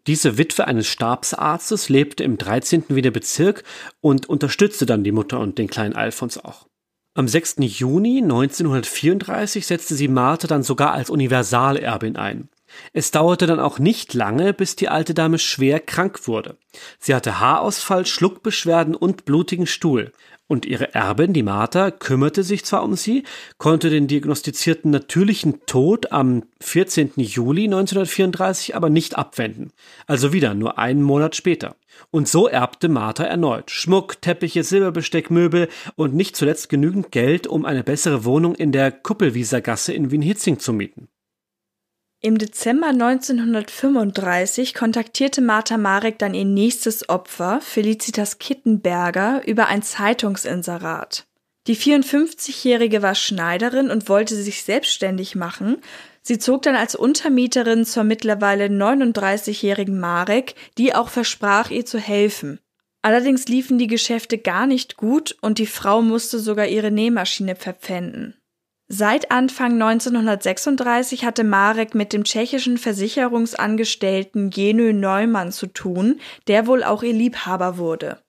Diese Witwe eines Stabsarztes lebte im 13. Wiener Bezirk und unterstützte dann die Mutter und den kleinen Alfons auch. Am 6. Juni 1934 setzte sie Martha dann sogar als Universalerbin ein. Es dauerte dann auch nicht lange, bis die alte Dame schwer krank wurde. Sie hatte Haarausfall, Schluckbeschwerden und blutigen Stuhl und ihre Erbin, die Martha, kümmerte sich zwar um sie, konnte den diagnostizierten natürlichen Tod am 14. Juli 1934 aber nicht abwenden. Also wieder nur einen Monat später. Und so erbte Martha erneut Schmuck, Teppiche, Silberbesteck, Möbel und nicht zuletzt genügend Geld, um eine bessere Wohnung in der Kuppelwiesergasse in Wien-Hitzing zu mieten. Im Dezember 1935 kontaktierte Martha Marek dann ihr nächstes Opfer, Felicitas Kittenberger, über ein Zeitungsinserat. Die 54-Jährige war Schneiderin und wollte sich selbstständig machen. Sie zog dann als Untermieterin zur mittlerweile 39-jährigen Marek, die auch versprach, ihr zu helfen. Allerdings liefen die Geschäfte gar nicht gut und die Frau musste sogar ihre Nähmaschine verpfänden. Seit Anfang 1936 hatte Marek mit dem tschechischen Versicherungsangestellten Jenö Neumann zu tun, der wohl auch ihr Liebhaber wurde.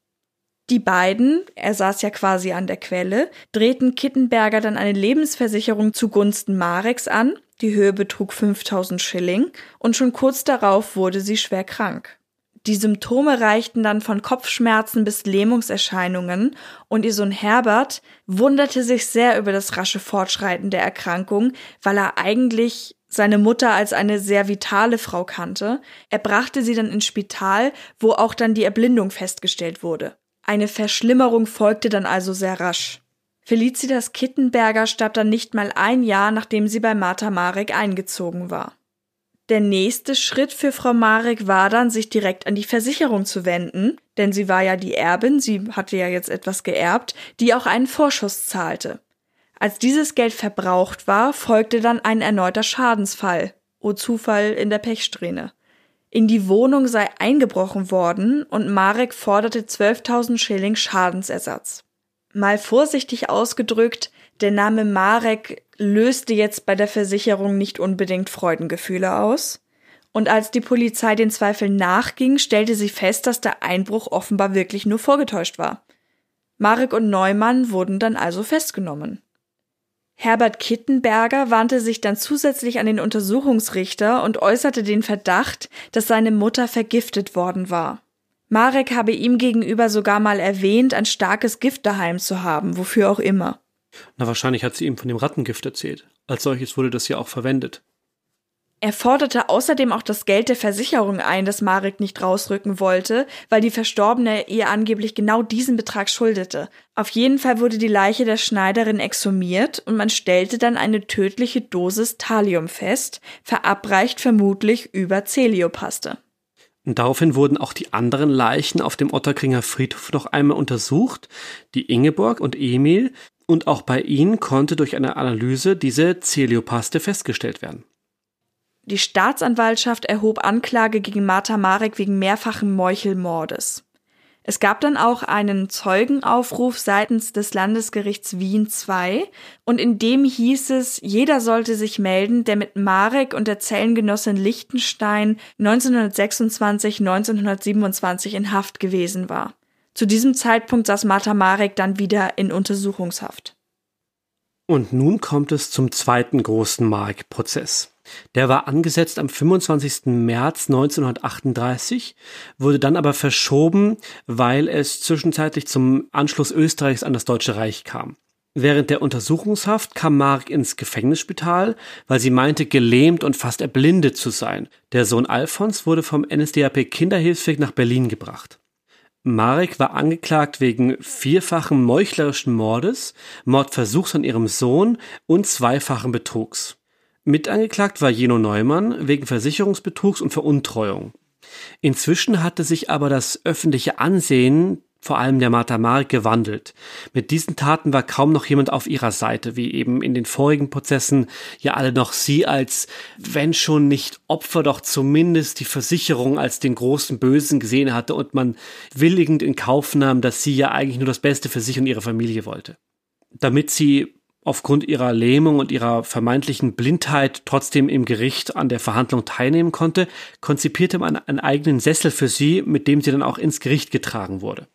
Die beiden, er saß ja quasi an der Quelle, drehten Kittenberger dann eine Lebensversicherung zugunsten Mareks an, die Höhe betrug 5000 Schilling, und schon kurz darauf wurde sie schwer krank. Die Symptome reichten dann von Kopfschmerzen bis Lähmungserscheinungen und ihr Sohn Herbert wunderte sich sehr über das rasche Fortschreiten der Erkrankung, weil er eigentlich seine Mutter als eine sehr vitale Frau kannte. Er brachte sie dann ins Spital, wo auch dann die Erblindung festgestellt wurde. Eine Verschlimmerung folgte dann also sehr rasch. Felicitas Kittenberger starb dann nicht mal ein Jahr, nachdem sie bei Martha Marek eingezogen war. Der nächste Schritt für Frau Marek war dann, sich direkt an die Versicherung zu wenden, denn sie war ja die Erbin, sie hatte ja jetzt etwas geerbt, die auch einen Vorschuss zahlte. Als dieses Geld verbraucht war, folgte dann ein erneuter Schadensfall. O Zufall in der Pechsträhne. In die Wohnung sei eingebrochen worden und Marek forderte 12.000 Schilling Schadensersatz. Mal vorsichtig ausgedrückt, der Name Marek löste jetzt bei der Versicherung nicht unbedingt Freudengefühle aus. Und als die Polizei den Zweifeln nachging, stellte sie fest, dass der Einbruch offenbar wirklich nur vorgetäuscht war. Marek und Neumann wurden dann also festgenommen. Herbert Kittenberger wandte sich dann zusätzlich an den Untersuchungsrichter und äußerte den Verdacht, dass seine Mutter vergiftet worden war. Marek habe ihm gegenüber sogar mal erwähnt, ein starkes Gift daheim zu haben, wofür auch immer. Na, wahrscheinlich hat sie ihm von dem Rattengift erzählt. Als solches wurde das ja auch verwendet. Er forderte außerdem auch das Geld der Versicherung ein, das Marek nicht rausrücken wollte, weil die Verstorbene ihr angeblich genau diesen Betrag schuldete. Auf jeden Fall wurde die Leiche der Schneiderin exhumiert und man stellte dann eine tödliche Dosis Thallium fest, verabreicht vermutlich über Celiopaste. Und daraufhin wurden auch die anderen Leichen auf dem Otterkringer Friedhof noch einmal untersucht, die Ingeborg und Emil, und auch bei ihnen konnte durch eine Analyse diese Celiopaste festgestellt werden. Die Staatsanwaltschaft erhob Anklage gegen Martha Marek wegen mehrfachen Meuchelmordes. Es gab dann auch einen Zeugenaufruf seitens des Landesgerichts Wien II und in dem hieß es, jeder sollte sich melden, der mit Marek und der Zellengenossin Lichtenstein 1926, 1927 in Haft gewesen war. Zu diesem Zeitpunkt saß Martha Marek dann wieder in Untersuchungshaft. Und nun kommt es zum zweiten großen Marek-Prozess. Der war angesetzt am 25. März 1938, wurde dann aber verschoben, weil es zwischenzeitlich zum Anschluss Österreichs an das Deutsche Reich kam. Während der Untersuchungshaft kam Mark ins Gefängnisspital, weil sie meinte, gelähmt und fast erblindet zu sein. Der Sohn Alfons wurde vom NSDAP Kinderhilfsweg nach Berlin gebracht. Marek war angeklagt wegen vierfachen meuchlerischen Mordes, Mordversuchs an ihrem Sohn und zweifachen Betrugs. Mitangeklagt war Jeno Neumann wegen Versicherungsbetrugs und Veruntreuung. Inzwischen hatte sich aber das öffentliche Ansehen vor allem der Martha Mark gewandelt. Mit diesen Taten war kaum noch jemand auf ihrer Seite, wie eben in den vorigen Prozessen ja alle noch sie als, wenn schon nicht Opfer, doch zumindest die Versicherung als den großen Bösen gesehen hatte und man willigend in Kauf nahm, dass sie ja eigentlich nur das Beste für sich und ihre Familie wollte. Damit sie aufgrund ihrer Lähmung und ihrer vermeintlichen Blindheit trotzdem im Gericht an der Verhandlung teilnehmen konnte, konzipierte man einen eigenen Sessel für sie, mit dem sie dann auch ins Gericht getragen wurde.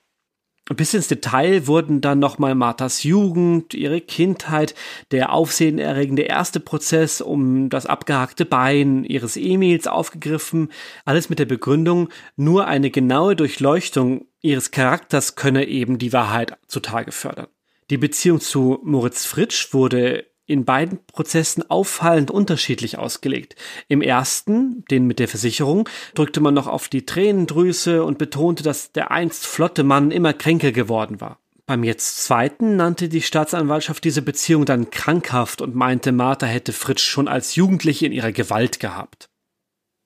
Bis ins Detail wurden dann nochmal Marthas Jugend, ihre Kindheit, der aufsehenerregende erste Prozess um das abgehackte Bein ihres Emils aufgegriffen, alles mit der Begründung, nur eine genaue Durchleuchtung ihres Charakters könne eben die Wahrheit zutage fördern. Die Beziehung zu Moritz Fritsch wurde in beiden Prozessen auffallend unterschiedlich ausgelegt. Im ersten, den mit der Versicherung, drückte man noch auf die Tränendrüse und betonte, dass der einst flotte Mann immer kränker geworden war. Beim jetzt zweiten nannte die Staatsanwaltschaft diese Beziehung dann krankhaft und meinte, Martha hätte Fritsch schon als Jugendliche in ihrer Gewalt gehabt.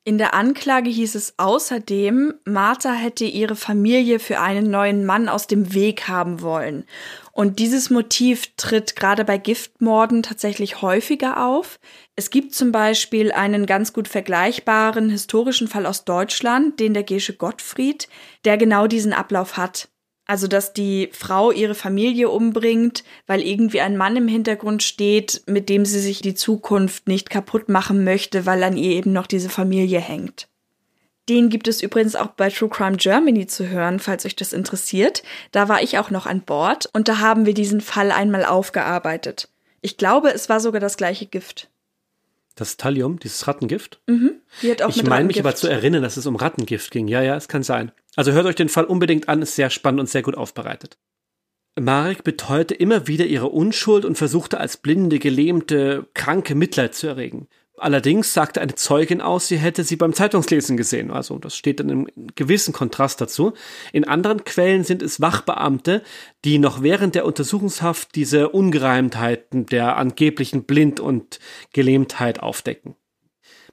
In der Anklage hieß es außerdem, Martha hätte ihre Familie für einen neuen Mann aus dem Weg haben wollen. Und dieses Motiv tritt gerade bei Giftmorden tatsächlich häufiger auf. Es gibt zum Beispiel einen ganz gut vergleichbaren historischen Fall aus Deutschland, den der Gesche Gottfried, der genau diesen Ablauf hat. Also, dass die Frau ihre Familie umbringt, weil irgendwie ein Mann im Hintergrund steht, mit dem sie sich die Zukunft nicht kaputt machen möchte, weil an ihr eben noch diese Familie hängt. Den gibt es übrigens auch bei True Crime Germany zu hören, falls euch das interessiert. Da war ich auch noch an Bord und da haben wir diesen Fall einmal aufgearbeitet. Ich glaube, es war sogar das gleiche Gift. Das Thallium, dieses Rattengift? Mhm. Ich meine mich aber zu erinnern, dass es um Rattengift ging. Ja, ja, es kann sein. Also hört euch den Fall unbedingt an, ist sehr spannend und sehr gut aufbereitet. Marek beteuerte immer wieder ihre Unschuld und versuchte als blinde, gelähmte, kranke Mitleid zu erregen. Allerdings sagte eine Zeugin aus, sie hätte sie beim Zeitungslesen gesehen. Also das steht in einem gewissen Kontrast dazu. In anderen Quellen sind es Wachbeamte, die noch während der Untersuchungshaft diese Ungereimtheiten der angeblichen Blind- und Gelähmtheit aufdecken.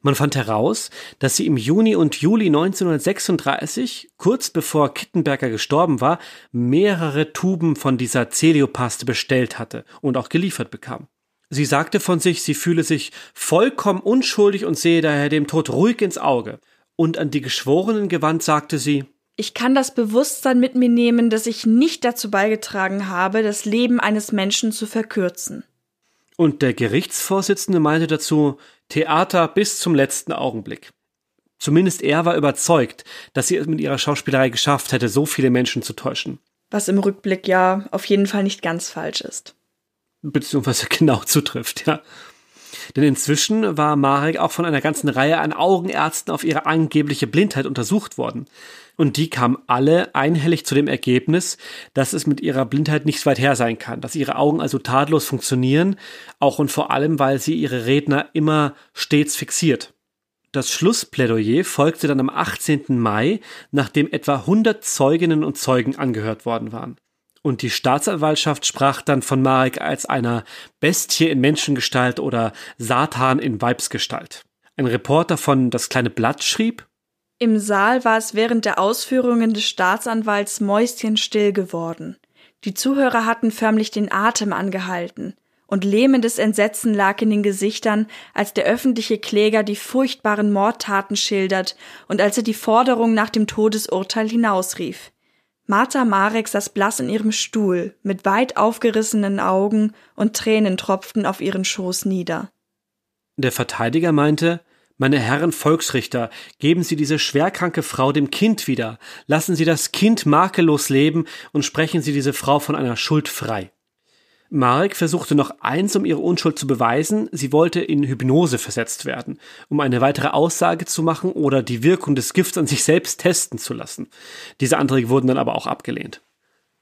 Man fand heraus, dass sie im Juni und Juli 1936, kurz bevor Kittenberger gestorben war, mehrere Tuben von dieser Celiopaste bestellt hatte und auch geliefert bekam. Sie sagte von sich, sie fühle sich vollkommen unschuldig und sehe daher dem Tod ruhig ins Auge. Und an die Geschworenen gewandt sagte sie, ich kann das Bewusstsein mit mir nehmen, dass ich nicht dazu beigetragen habe, das Leben eines Menschen zu verkürzen. Und der Gerichtsvorsitzende meinte dazu, Theater bis zum letzten Augenblick. Zumindest er war überzeugt, dass sie es mit ihrer Schauspielerei geschafft hätte, so viele Menschen zu täuschen. Was im Rückblick ja auf jeden Fall nicht ganz falsch ist beziehungsweise genau zutrifft, ja. Denn inzwischen war Marek auch von einer ganzen Reihe an Augenärzten auf ihre angebliche Blindheit untersucht worden. Und die kamen alle einhellig zu dem Ergebnis, dass es mit ihrer Blindheit nicht weit her sein kann, dass ihre Augen also tadellos funktionieren, auch und vor allem, weil sie ihre Redner immer stets fixiert. Das Schlussplädoyer folgte dann am 18. Mai, nachdem etwa 100 Zeuginnen und Zeugen angehört worden waren. Und die Staatsanwaltschaft sprach dann von Marek als einer Bestie in Menschengestalt oder Satan in Weibsgestalt. Ein Reporter von Das kleine Blatt schrieb, im Saal war es während der Ausführungen des Staatsanwalts mäuschenstill geworden. Die Zuhörer hatten förmlich den Atem angehalten, und lähmendes Entsetzen lag in den Gesichtern, als der öffentliche Kläger die furchtbaren Mordtaten schildert und als er die Forderung nach dem Todesurteil hinausrief. Martha Marek saß blass in ihrem Stuhl, mit weit aufgerissenen Augen, und Tränen tropften auf ihren Schoß nieder. Der Verteidiger meinte, meine Herren Volksrichter, geben Sie diese schwerkranke Frau dem Kind wieder, lassen Sie das Kind makellos leben und sprechen Sie diese Frau von einer Schuld frei. Marek versuchte noch eins, um ihre Unschuld zu beweisen. Sie wollte in Hypnose versetzt werden, um eine weitere Aussage zu machen oder die Wirkung des Gifts an sich selbst testen zu lassen. Diese Anträge wurden dann aber auch abgelehnt.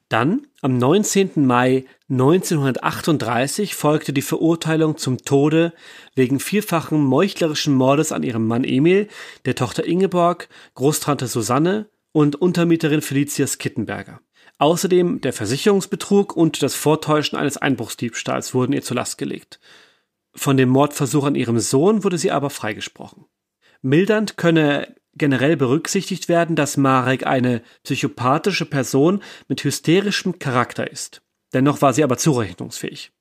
Dann, am 19. Mai 1938, folgte die Verurteilung zum Tode wegen vierfachen meuchlerischen Mordes an ihrem Mann Emil, der Tochter Ingeborg, Großtante Susanne und Untermieterin Felicia Skittenberger. Außerdem der Versicherungsbetrug und das Vortäuschen eines Einbruchsdiebstahls wurden ihr zur Last gelegt. Von dem Mordversuch an ihrem Sohn wurde sie aber freigesprochen. Mildernd könne generell berücksichtigt werden, dass Marek eine psychopathische Person mit hysterischem Charakter ist. Dennoch war sie aber zurechnungsfähig.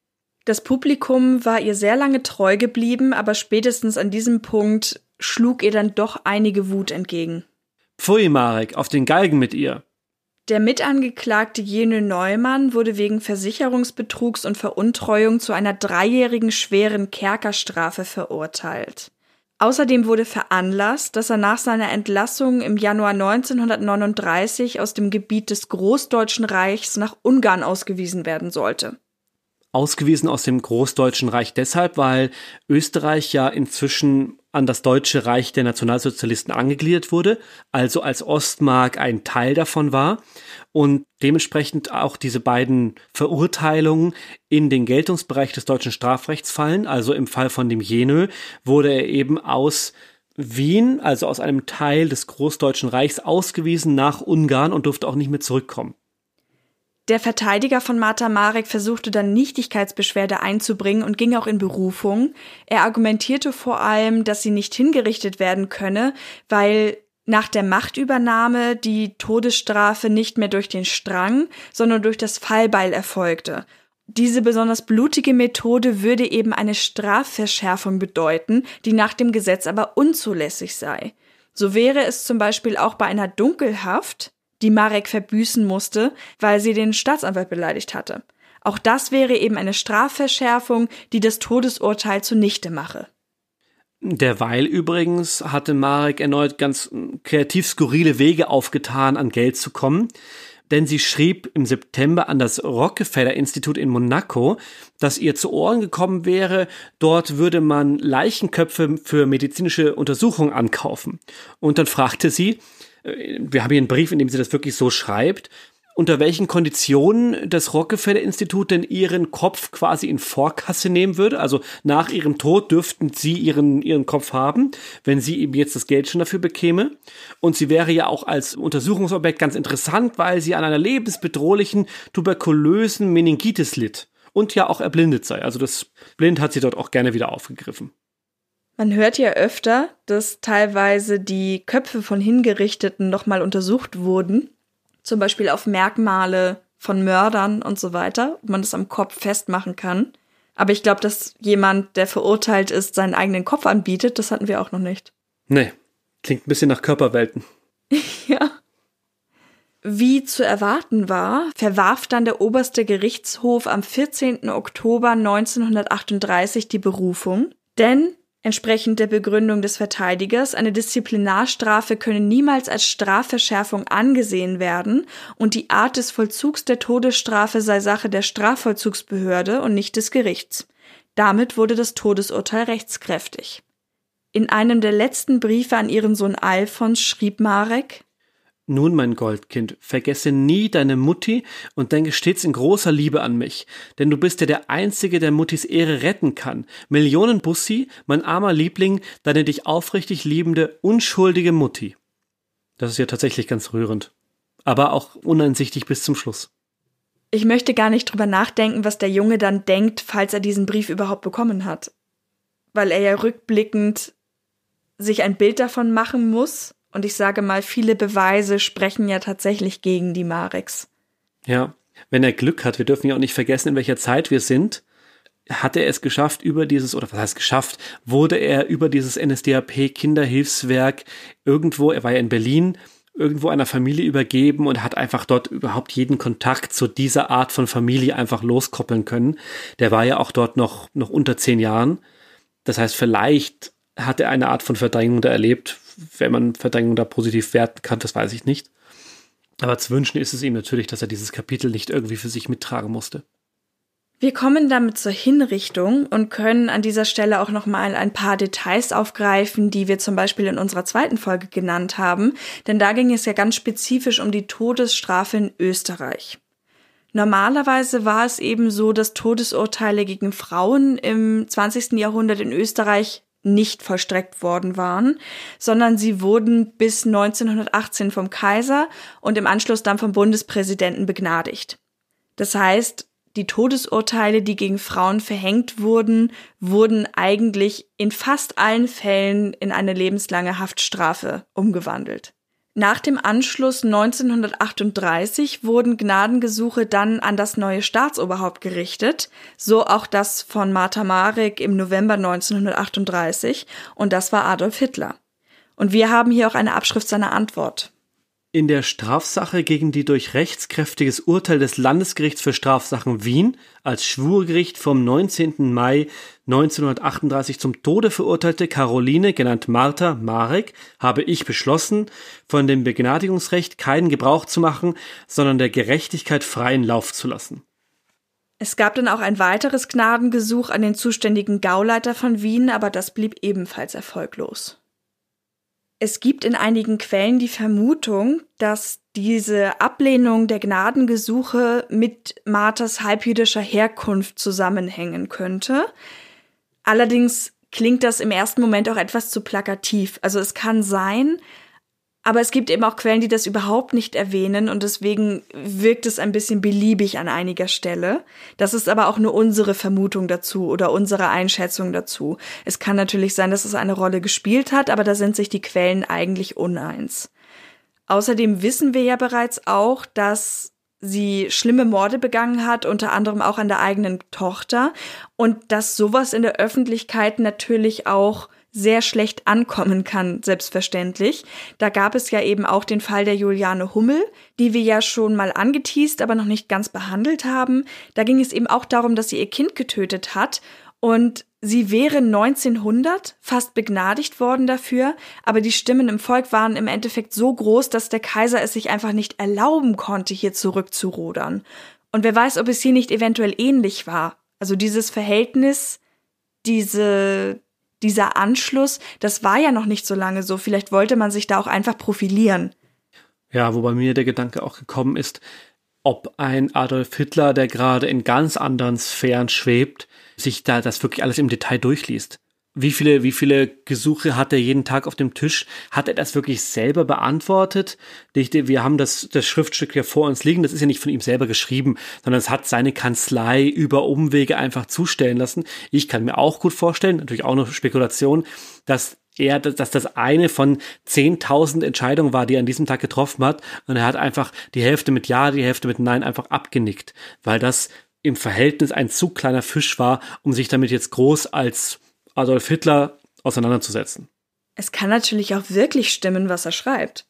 Das Publikum war ihr sehr lange treu geblieben, aber spätestens an diesem Punkt schlug ihr dann doch einige Wut entgegen. Pfui, Marek, auf den Galgen mit ihr. Der Mitangeklagte Jene Neumann wurde wegen Versicherungsbetrugs und Veruntreuung zu einer dreijährigen schweren Kerkerstrafe verurteilt. Außerdem wurde veranlasst, dass er nach seiner Entlassung im Januar 1939 aus dem Gebiet des Großdeutschen Reichs nach Ungarn ausgewiesen werden sollte ausgewiesen aus dem Großdeutschen Reich deshalb, weil Österreich ja inzwischen an das Deutsche Reich der Nationalsozialisten angegliedert wurde, also als Ostmark ein Teil davon war und dementsprechend auch diese beiden Verurteilungen in den Geltungsbereich des deutschen Strafrechts fallen. Also im Fall von dem Jenö wurde er eben aus Wien, also aus einem Teil des Großdeutschen Reichs, ausgewiesen nach Ungarn und durfte auch nicht mehr zurückkommen. Der Verteidiger von Martha Marek versuchte dann Nichtigkeitsbeschwerde einzubringen und ging auch in Berufung. Er argumentierte vor allem, dass sie nicht hingerichtet werden könne, weil nach der Machtübernahme die Todesstrafe nicht mehr durch den Strang, sondern durch das Fallbeil erfolgte. Diese besonders blutige Methode würde eben eine Strafverschärfung bedeuten, die nach dem Gesetz aber unzulässig sei. So wäre es zum Beispiel auch bei einer Dunkelhaft, die Marek verbüßen musste, weil sie den Staatsanwalt beleidigt hatte. Auch das wäre eben eine Strafverschärfung, die das Todesurteil zunichte mache. Derweil übrigens hatte Marek erneut ganz kreativ skurrile Wege aufgetan, an Geld zu kommen. Denn sie schrieb im September an das Rockefeller Institut in Monaco, dass ihr zu Ohren gekommen wäre, dort würde man Leichenköpfe für medizinische Untersuchungen ankaufen. Und dann fragte sie, wir haben hier einen Brief, in dem sie das wirklich so schreibt, unter welchen Konditionen das Rockefeller Institut denn ihren Kopf quasi in Vorkasse nehmen würde. Also nach ihrem Tod dürften sie ihren, ihren Kopf haben, wenn sie eben jetzt das Geld schon dafür bekäme. Und sie wäre ja auch als Untersuchungsobjekt ganz interessant, weil sie an einer lebensbedrohlichen tuberkulösen Meningitis litt und ja auch erblindet sei. Also das Blind hat sie dort auch gerne wieder aufgegriffen. Man hört ja öfter, dass teilweise die Köpfe von Hingerichteten nochmal untersucht wurden, zum Beispiel auf Merkmale von Mördern und so weiter, ob man das am Kopf festmachen kann. Aber ich glaube, dass jemand, der verurteilt ist, seinen eigenen Kopf anbietet, das hatten wir auch noch nicht. Nee, klingt ein bisschen nach Körperwelten. ja. Wie zu erwarten war, verwarf dann der oberste Gerichtshof am 14. Oktober 1938 die Berufung, denn Entsprechend der Begründung des Verteidigers, eine Disziplinarstrafe könne niemals als Strafverschärfung angesehen werden und die Art des Vollzugs der Todesstrafe sei Sache der Strafvollzugsbehörde und nicht des Gerichts. Damit wurde das Todesurteil rechtskräftig. In einem der letzten Briefe an ihren Sohn Alfons schrieb Marek Nun, mein Goldkind, vergesse nie deine Mutti und denke stets in großer Liebe an mich, denn du bist ja der Einzige, der Muttis Ehre retten kann. Millionen Bussi, mein armer Liebling, deine dich aufrichtig liebende, unschuldige Mutti. Das ist ja tatsächlich ganz rührend. Aber auch uneinsichtig bis zum Schluss. Ich möchte gar nicht drüber nachdenken, was der Junge dann denkt, falls er diesen Brief überhaupt bekommen hat. Weil er ja rückblickend sich ein Bild davon machen muss, und ich sage mal, viele Beweise sprechen ja tatsächlich gegen die Mareks. Ja, wenn er Glück hat, wir dürfen ja auch nicht vergessen, in welcher Zeit wir sind, hat er es geschafft, über dieses, oder was heißt geschafft, wurde er über dieses NSDAP Kinderhilfswerk irgendwo, er war ja in Berlin, irgendwo einer Familie übergeben und hat einfach dort überhaupt jeden Kontakt zu dieser Art von Familie einfach loskoppeln können. Der war ja auch dort noch, noch unter zehn Jahren. Das heißt, vielleicht hat er eine Art von Verdrängung da erlebt, wenn man Verdrängung da positiv werten kann, das weiß ich nicht. Aber zu wünschen ist es ihm natürlich, dass er dieses Kapitel nicht irgendwie für sich mittragen musste. Wir kommen damit zur Hinrichtung und können an dieser Stelle auch noch mal ein paar Details aufgreifen, die wir zum Beispiel in unserer zweiten Folge genannt haben, denn da ging es ja ganz spezifisch um die Todesstrafe in Österreich. Normalerweise war es eben so, dass Todesurteile gegen Frauen im 20. Jahrhundert in Österreich nicht vollstreckt worden waren, sondern sie wurden bis 1918 vom Kaiser und im Anschluss dann vom Bundespräsidenten begnadigt. Das heißt, die Todesurteile, die gegen Frauen verhängt wurden, wurden eigentlich in fast allen Fällen in eine lebenslange Haftstrafe umgewandelt. Nach dem Anschluss 1938 wurden Gnadengesuche dann an das neue Staatsoberhaupt gerichtet, so auch das von Martha Marek im November 1938, und das war Adolf Hitler. Und wir haben hier auch eine Abschrift seiner Antwort. In der Strafsache gegen die durch rechtskräftiges Urteil des Landesgerichts für Strafsachen Wien als Schwurgericht vom 19. Mai 1938 zum Tode verurteilte Caroline, genannt Martha Marek, habe ich beschlossen, von dem Begnadigungsrecht keinen Gebrauch zu machen, sondern der Gerechtigkeit freien Lauf zu lassen. Es gab dann auch ein weiteres Gnadengesuch an den zuständigen Gauleiter von Wien, aber das blieb ebenfalls erfolglos. Es gibt in einigen Quellen die Vermutung, dass diese Ablehnung der Gnadengesuche mit Marthas halbjüdischer Herkunft zusammenhängen könnte. Allerdings klingt das im ersten Moment auch etwas zu plakativ. Also es kann sein, aber es gibt eben auch Quellen, die das überhaupt nicht erwähnen und deswegen wirkt es ein bisschen beliebig an einiger Stelle. Das ist aber auch nur unsere Vermutung dazu oder unsere Einschätzung dazu. Es kann natürlich sein, dass es eine Rolle gespielt hat, aber da sind sich die Quellen eigentlich uneins. Außerdem wissen wir ja bereits auch, dass sie schlimme Morde begangen hat, unter anderem auch an der eigenen Tochter und dass sowas in der Öffentlichkeit natürlich auch sehr schlecht ankommen kann, selbstverständlich. Da gab es ja eben auch den Fall der Juliane Hummel, die wir ja schon mal angeteased, aber noch nicht ganz behandelt haben. Da ging es eben auch darum, dass sie ihr Kind getötet hat und sie wäre 1900 fast begnadigt worden dafür, aber die Stimmen im Volk waren im Endeffekt so groß, dass der Kaiser es sich einfach nicht erlauben konnte, hier zurückzurudern. Und wer weiß, ob es hier nicht eventuell ähnlich war. Also dieses Verhältnis, diese dieser Anschluss, das war ja noch nicht so lange so. Vielleicht wollte man sich da auch einfach profilieren. Ja, wobei mir der Gedanke auch gekommen ist, ob ein Adolf Hitler, der gerade in ganz anderen Sphären schwebt, sich da das wirklich alles im Detail durchliest wie viele, wie viele Gesuche hat er jeden Tag auf dem Tisch? Hat er das wirklich selber beantwortet? Wir haben das, das Schriftstück hier vor uns liegen. Das ist ja nicht von ihm selber geschrieben, sondern es hat seine Kanzlei über Umwege einfach zustellen lassen. Ich kann mir auch gut vorstellen, natürlich auch noch Spekulation, dass er, dass das eine von 10.000 Entscheidungen war, die er an diesem Tag getroffen hat. Und er hat einfach die Hälfte mit Ja, die Hälfte mit Nein einfach abgenickt, weil das im Verhältnis ein zu kleiner Fisch war, um sich damit jetzt groß als Adolf Hitler auseinanderzusetzen. Es kann natürlich auch wirklich stimmen, was er schreibt.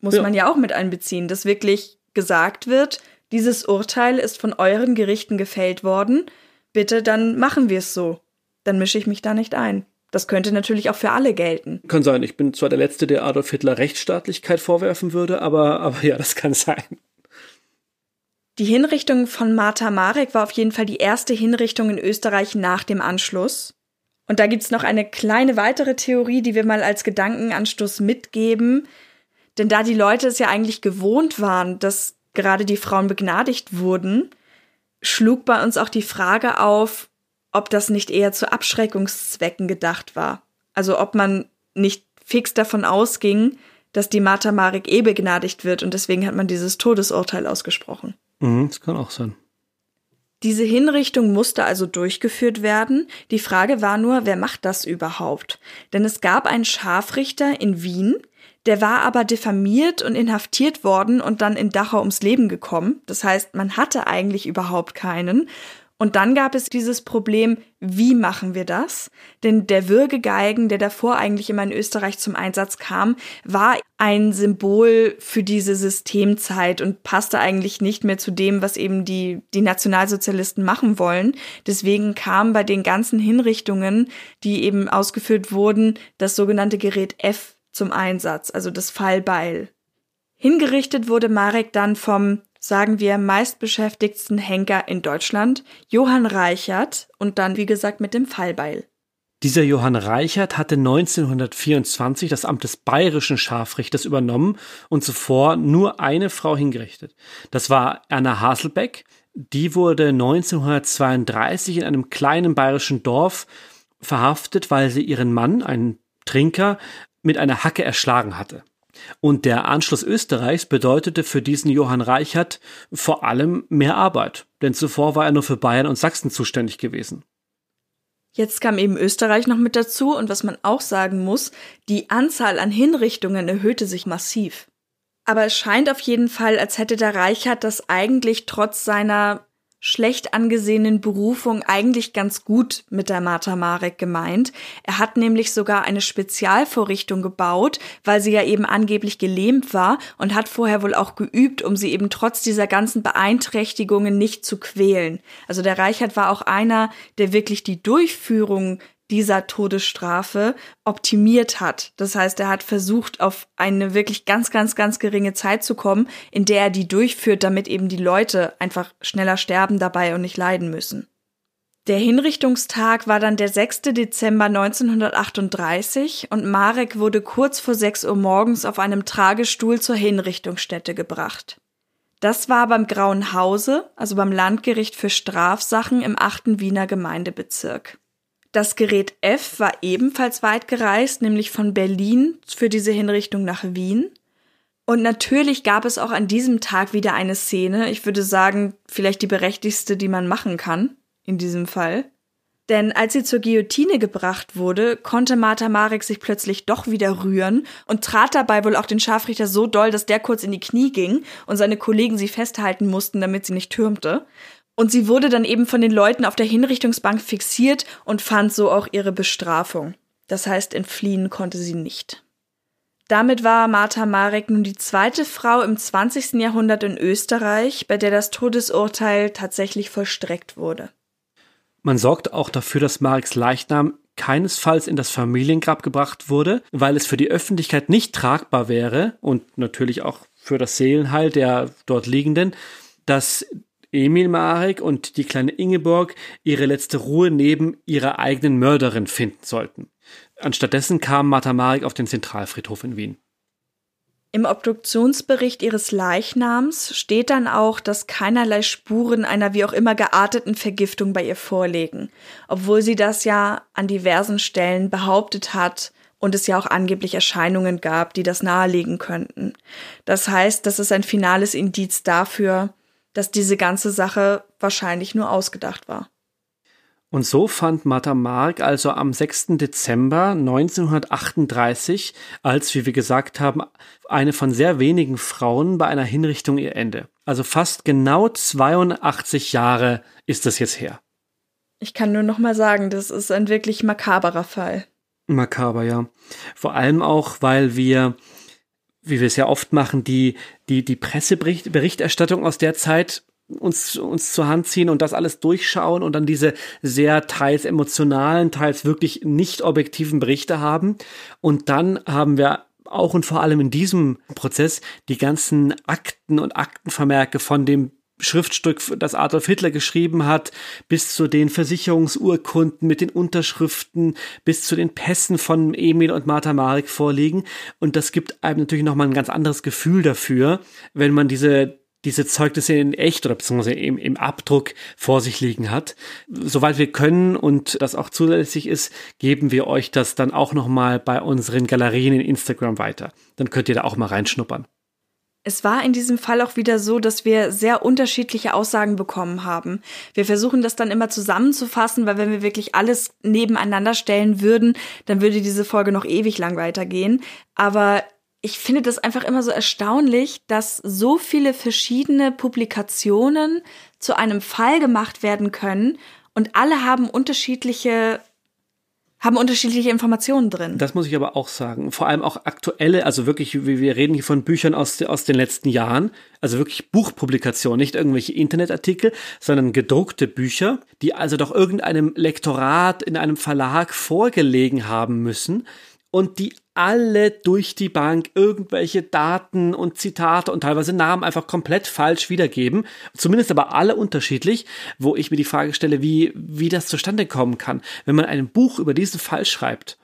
Muss ja. man ja auch mit einbeziehen, dass wirklich gesagt wird, dieses Urteil ist von euren Gerichten gefällt worden, bitte dann machen wir es so. Dann mische ich mich da nicht ein. Das könnte natürlich auch für alle gelten. Kann sein. Ich bin zwar der Letzte, der Adolf Hitler Rechtsstaatlichkeit vorwerfen würde, aber, aber ja, das kann sein. Die Hinrichtung von Martha Marek war auf jeden Fall die erste Hinrichtung in Österreich nach dem Anschluss. Und da gibt's noch eine kleine weitere Theorie, die wir mal als Gedankenanstoß mitgeben. Denn da die Leute es ja eigentlich gewohnt waren, dass gerade die Frauen begnadigt wurden, schlug bei uns auch die Frage auf, ob das nicht eher zu Abschreckungszwecken gedacht war. Also ob man nicht fix davon ausging, dass die Martha Marek eh begnadigt wird und deswegen hat man dieses Todesurteil ausgesprochen. Mhm, das kann auch sein. Diese Hinrichtung musste also durchgeführt werden. Die Frage war nur, wer macht das überhaupt? Denn es gab einen Scharfrichter in Wien, der war aber diffamiert und inhaftiert worden und dann in Dachau ums Leben gekommen. Das heißt, man hatte eigentlich überhaupt keinen. Und dann gab es dieses Problem, wie machen wir das? Denn der Würgegeigen, der davor eigentlich immer in Österreich zum Einsatz kam, war ein Symbol für diese Systemzeit und passte eigentlich nicht mehr zu dem, was eben die, die Nationalsozialisten machen wollen. Deswegen kam bei den ganzen Hinrichtungen, die eben ausgeführt wurden, das sogenannte Gerät F zum Einsatz, also das Fallbeil. Hingerichtet wurde Marek dann vom sagen wir, meistbeschäftigtsten Henker in Deutschland, Johann Reichert und dann, wie gesagt, mit dem Fallbeil. Dieser Johann Reichert hatte 1924 das Amt des bayerischen Scharfrichters übernommen und zuvor nur eine Frau hingerichtet. Das war Erna Haselbeck. Die wurde 1932 in einem kleinen bayerischen Dorf verhaftet, weil sie ihren Mann, einen Trinker, mit einer Hacke erschlagen hatte. Und der Anschluss Österreichs bedeutete für diesen Johann Reichert vor allem mehr Arbeit, denn zuvor war er nur für Bayern und Sachsen zuständig gewesen. Jetzt kam eben Österreich noch mit dazu und was man auch sagen muss, die Anzahl an Hinrichtungen erhöhte sich massiv. Aber es scheint auf jeden Fall, als hätte der Reichert das eigentlich trotz seiner schlecht angesehenen Berufung eigentlich ganz gut mit der Martha Marek gemeint. Er hat nämlich sogar eine Spezialvorrichtung gebaut, weil sie ja eben angeblich gelähmt war und hat vorher wohl auch geübt, um sie eben trotz dieser ganzen Beeinträchtigungen nicht zu quälen. Also der Reichert war auch einer, der wirklich die Durchführung dieser Todesstrafe optimiert hat. Das heißt, er hat versucht, auf eine wirklich ganz, ganz, ganz geringe Zeit zu kommen, in der er die durchführt, damit eben die Leute einfach schneller sterben dabei und nicht leiden müssen. Der Hinrichtungstag war dann der 6. Dezember 1938 und Marek wurde kurz vor 6 Uhr morgens auf einem Tragestuhl zur Hinrichtungsstätte gebracht. Das war beim Grauen Hause, also beim Landgericht für Strafsachen im 8. Wiener Gemeindebezirk. Das Gerät F war ebenfalls weit gereist, nämlich von Berlin für diese Hinrichtung nach Wien. Und natürlich gab es auch an diesem Tag wieder eine Szene, ich würde sagen, vielleicht die berechtigste, die man machen kann, in diesem Fall. Denn als sie zur Guillotine gebracht wurde, konnte Martha Marek sich plötzlich doch wieder rühren und trat dabei wohl auch den Scharfrichter so doll, dass der kurz in die Knie ging und seine Kollegen sie festhalten mussten, damit sie nicht türmte. Und sie wurde dann eben von den Leuten auf der Hinrichtungsbank fixiert und fand so auch ihre Bestrafung. Das heißt, entfliehen konnte sie nicht. Damit war Martha Marek nun die zweite Frau im 20. Jahrhundert in Österreich, bei der das Todesurteil tatsächlich vollstreckt wurde. Man sorgte auch dafür, dass Mareks Leichnam keinesfalls in das Familiengrab gebracht wurde, weil es für die Öffentlichkeit nicht tragbar wäre und natürlich auch für das Seelenheil der dort Liegenden, dass Emil Marek und die kleine Ingeborg ihre letzte Ruhe neben ihrer eigenen Mörderin finden sollten. Anstattdessen kam Martha Marek auf den Zentralfriedhof in Wien. Im Obduktionsbericht ihres Leichnams steht dann auch, dass keinerlei Spuren einer wie auch immer gearteten Vergiftung bei ihr vorliegen, obwohl sie das ja an diversen Stellen behauptet hat und es ja auch angeblich Erscheinungen gab, die das nahelegen könnten. Das heißt, das ist ein finales Indiz dafür, dass diese ganze Sache wahrscheinlich nur ausgedacht war. Und so fand Martha Mark also am 6. Dezember 1938 als, wie wir gesagt haben, eine von sehr wenigen Frauen bei einer Hinrichtung ihr Ende. Also fast genau 82 Jahre ist es jetzt her. Ich kann nur noch mal sagen, das ist ein wirklich makaberer Fall. Makaber, ja. Vor allem auch, weil wir wie wir es ja oft machen, die, die, die Presseberichterstattung aus der Zeit uns, uns zur Hand ziehen und das alles durchschauen und dann diese sehr teils emotionalen, teils wirklich nicht objektiven Berichte haben. Und dann haben wir auch und vor allem in diesem Prozess die ganzen Akten und Aktenvermerke von dem Schriftstück, das Adolf Hitler geschrieben hat, bis zu den Versicherungsurkunden mit den Unterschriften, bis zu den Pässen von Emil und Martha Marek vorliegen. Und das gibt einem natürlich nochmal ein ganz anderes Gefühl dafür, wenn man diese diese Zeugnisse in echt oder beziehungsweise im, im Abdruck vor sich liegen hat. Soweit wir können und das auch zulässig ist, geben wir euch das dann auch nochmal bei unseren Galerien in Instagram weiter. Dann könnt ihr da auch mal reinschnuppern. Es war in diesem Fall auch wieder so, dass wir sehr unterschiedliche Aussagen bekommen haben. Wir versuchen das dann immer zusammenzufassen, weil wenn wir wirklich alles nebeneinander stellen würden, dann würde diese Folge noch ewig lang weitergehen. Aber ich finde das einfach immer so erstaunlich, dass so viele verschiedene Publikationen zu einem Fall gemacht werden können und alle haben unterschiedliche haben unterschiedliche Informationen drin. Das muss ich aber auch sagen. Vor allem auch aktuelle, also wirklich, wir reden hier von Büchern aus, aus den letzten Jahren, also wirklich Buchpublikationen, nicht irgendwelche Internetartikel, sondern gedruckte Bücher, die also doch irgendeinem Lektorat in einem Verlag vorgelegen haben müssen und die alle durch die Bank irgendwelche Daten und Zitate und teilweise Namen einfach komplett falsch wiedergeben. Zumindest aber alle unterschiedlich, wo ich mir die Frage stelle, wie, wie das zustande kommen kann. Wenn man ein Buch über diesen Fall schreibt,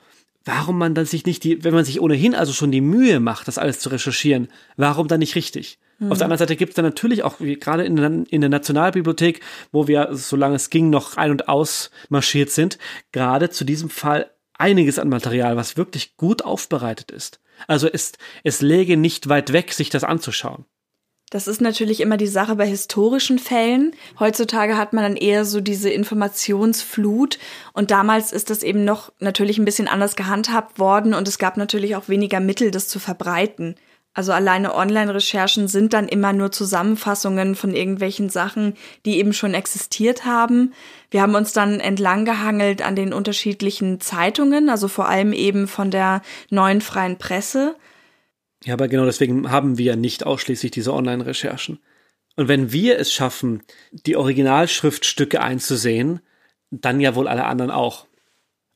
warum man dann sich nicht die, wenn man sich ohnehin also schon die Mühe macht, das alles zu recherchieren, warum dann nicht richtig? Mhm. Auf der anderen Seite gibt es dann natürlich auch, wie gerade in der, in der Nationalbibliothek, wo wir, solange es ging, noch ein- und ausmarschiert sind, gerade zu diesem Fall einiges an Material, was wirklich gut aufbereitet ist. Also ist, es läge nicht weit weg, sich das anzuschauen. Das ist natürlich immer die Sache bei historischen Fällen. Heutzutage hat man dann eher so diese Informationsflut und damals ist das eben noch natürlich ein bisschen anders gehandhabt worden und es gab natürlich auch weniger Mittel, das zu verbreiten. Also alleine Online-Recherchen sind dann immer nur Zusammenfassungen von irgendwelchen Sachen, die eben schon existiert haben. Wir haben uns dann entlang gehangelt an den unterschiedlichen Zeitungen, also vor allem eben von der neuen freien Presse. Ja, aber genau deswegen haben wir nicht ausschließlich diese Online-Recherchen. Und wenn wir es schaffen, die Originalschriftstücke einzusehen, dann ja wohl alle anderen auch.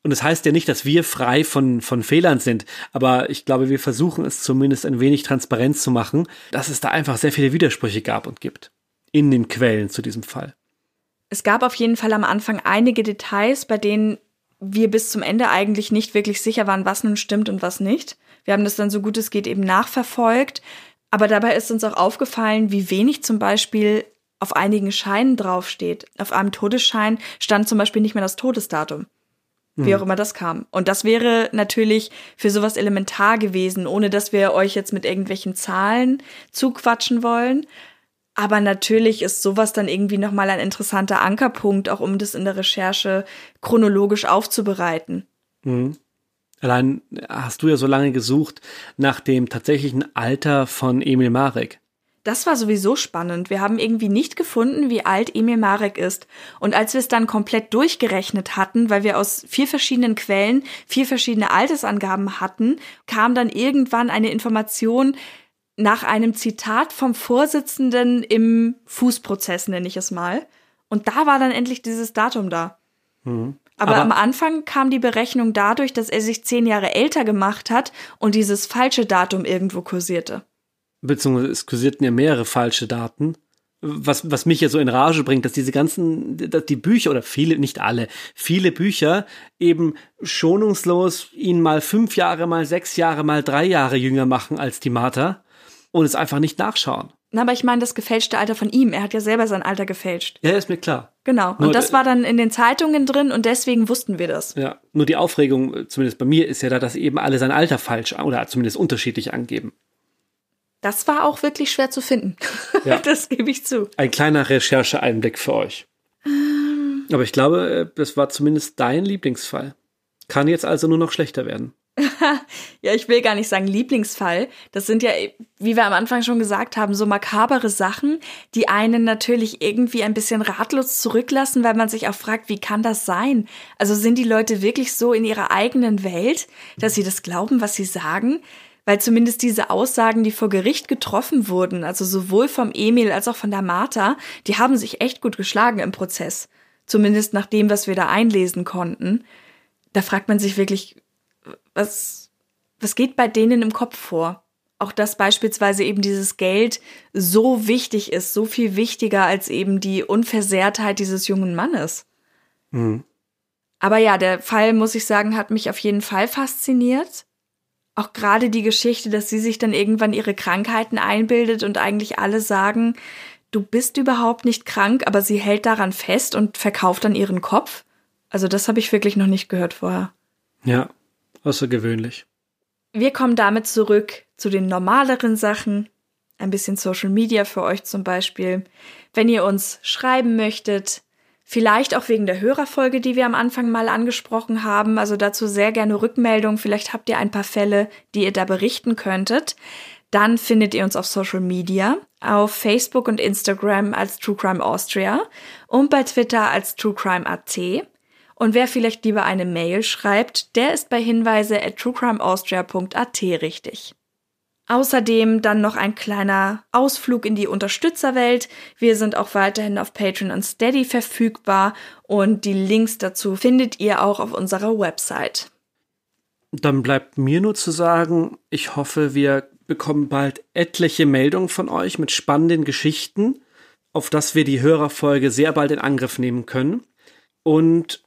Und das heißt ja nicht, dass wir frei von, von Fehlern sind, aber ich glaube, wir versuchen es zumindest ein wenig transparent zu machen, dass es da einfach sehr viele Widersprüche gab und gibt. In den Quellen zu diesem Fall. Es gab auf jeden Fall am Anfang einige Details, bei denen wir bis zum Ende eigentlich nicht wirklich sicher waren, was nun stimmt und was nicht. Wir haben das dann so gut es geht eben nachverfolgt. Aber dabei ist uns auch aufgefallen, wie wenig zum Beispiel auf einigen Scheinen draufsteht. Auf einem Todesschein stand zum Beispiel nicht mehr das Todesdatum wie auch mhm. immer das kam. Und das wäre natürlich für sowas elementar gewesen, ohne dass wir euch jetzt mit irgendwelchen Zahlen zuquatschen wollen. Aber natürlich ist sowas dann irgendwie nochmal ein interessanter Ankerpunkt, auch um das in der Recherche chronologisch aufzubereiten. Mhm. Allein hast du ja so lange gesucht nach dem tatsächlichen Alter von Emil Marek. Das war sowieso spannend. Wir haben irgendwie nicht gefunden, wie alt Emil Marek ist. Und als wir es dann komplett durchgerechnet hatten, weil wir aus vier verschiedenen Quellen vier verschiedene Altersangaben hatten, kam dann irgendwann eine Information nach einem Zitat vom Vorsitzenden im Fußprozess, nenne ich es mal. Und da war dann endlich dieses Datum da. Mhm. Aber, Aber, am Anfang kam die Berechnung dadurch, dass er sich zehn Jahre älter gemacht hat und dieses falsche Datum irgendwo kursierte beziehungsweise es kursierten ja mehrere falsche Daten. Was, was mich ja so in Rage bringt, dass diese ganzen, dass die Bücher oder viele, nicht alle, viele Bücher eben schonungslos ihn mal fünf Jahre, mal sechs Jahre, mal drei Jahre jünger machen als die Martha und es einfach nicht nachschauen. Na, aber ich meine das gefälschte Alter von ihm. Er hat ja selber sein Alter gefälscht. Ja, ist mir klar. Genau. Und das war dann in den Zeitungen drin und deswegen wussten wir das. Ja. Nur die Aufregung, zumindest bei mir, ist ja da, dass eben alle sein Alter falsch oder zumindest unterschiedlich angeben. Das war auch wirklich schwer zu finden. Ja. das gebe ich zu. Ein kleiner Rechercheeinblick für euch. Ähm. Aber ich glaube, äh, das war zumindest dein Lieblingsfall. Kann jetzt also nur noch schlechter werden. ja, ich will gar nicht sagen Lieblingsfall. Das sind ja, wie wir am Anfang schon gesagt haben, so makabere Sachen, die einen natürlich irgendwie ein bisschen ratlos zurücklassen, weil man sich auch fragt, wie kann das sein? Also sind die Leute wirklich so in ihrer eigenen Welt, dass sie das glauben, was sie sagen? Weil zumindest diese Aussagen, die vor Gericht getroffen wurden, also sowohl vom Emil als auch von der Martha, die haben sich echt gut geschlagen im Prozess. Zumindest nach dem, was wir da einlesen konnten. Da fragt man sich wirklich, was, was geht bei denen im Kopf vor? auch dass beispielsweise eben dieses Geld so wichtig ist, so viel wichtiger als eben die Unversehrtheit dieses jungen Mannes. Mhm. Aber ja, der Fall, muss ich sagen, hat mich auf jeden Fall fasziniert. Auch gerade die Geschichte, dass sie sich dann irgendwann ihre Krankheiten einbildet und eigentlich alle sagen, du bist überhaupt nicht krank, aber sie hält daran fest und verkauft dann ihren Kopf. Also das habe ich wirklich noch nicht gehört vorher. Ja, außergewöhnlich. Wir kommen damit zurück zu den normaleren Sachen. Ein bisschen Social Media für euch zum Beispiel. Wenn ihr uns schreiben möchtet, vielleicht auch wegen der Hörerfolge, die wir am Anfang mal angesprochen haben, also dazu sehr gerne Rückmeldung. Vielleicht habt ihr ein paar Fälle, die ihr da berichten könntet. Dann findet ihr uns auf Social Media, auf Facebook und Instagram als True Crime Austria und bei Twitter als True Crime AT. Und wer vielleicht lieber eine Mail schreibt, der ist bei Hinweise at truecrimeaustria.at richtig. Außerdem dann noch ein kleiner Ausflug in die Unterstützerwelt. Wir sind auch weiterhin auf Patreon und Steady verfügbar und die Links dazu findet ihr auch auf unserer Website. Dann bleibt mir nur zu sagen, ich hoffe, wir bekommen bald etliche Meldungen von euch mit spannenden Geschichten, auf dass wir die Hörerfolge sehr bald in Angriff nehmen können. Und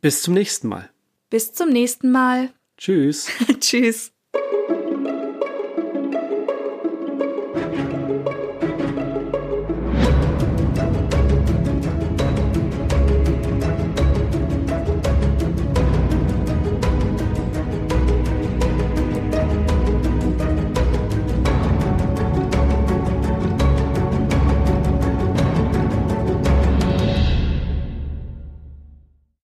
bis zum nächsten Mal. Bis zum nächsten Mal. Tschüss. Tschüss.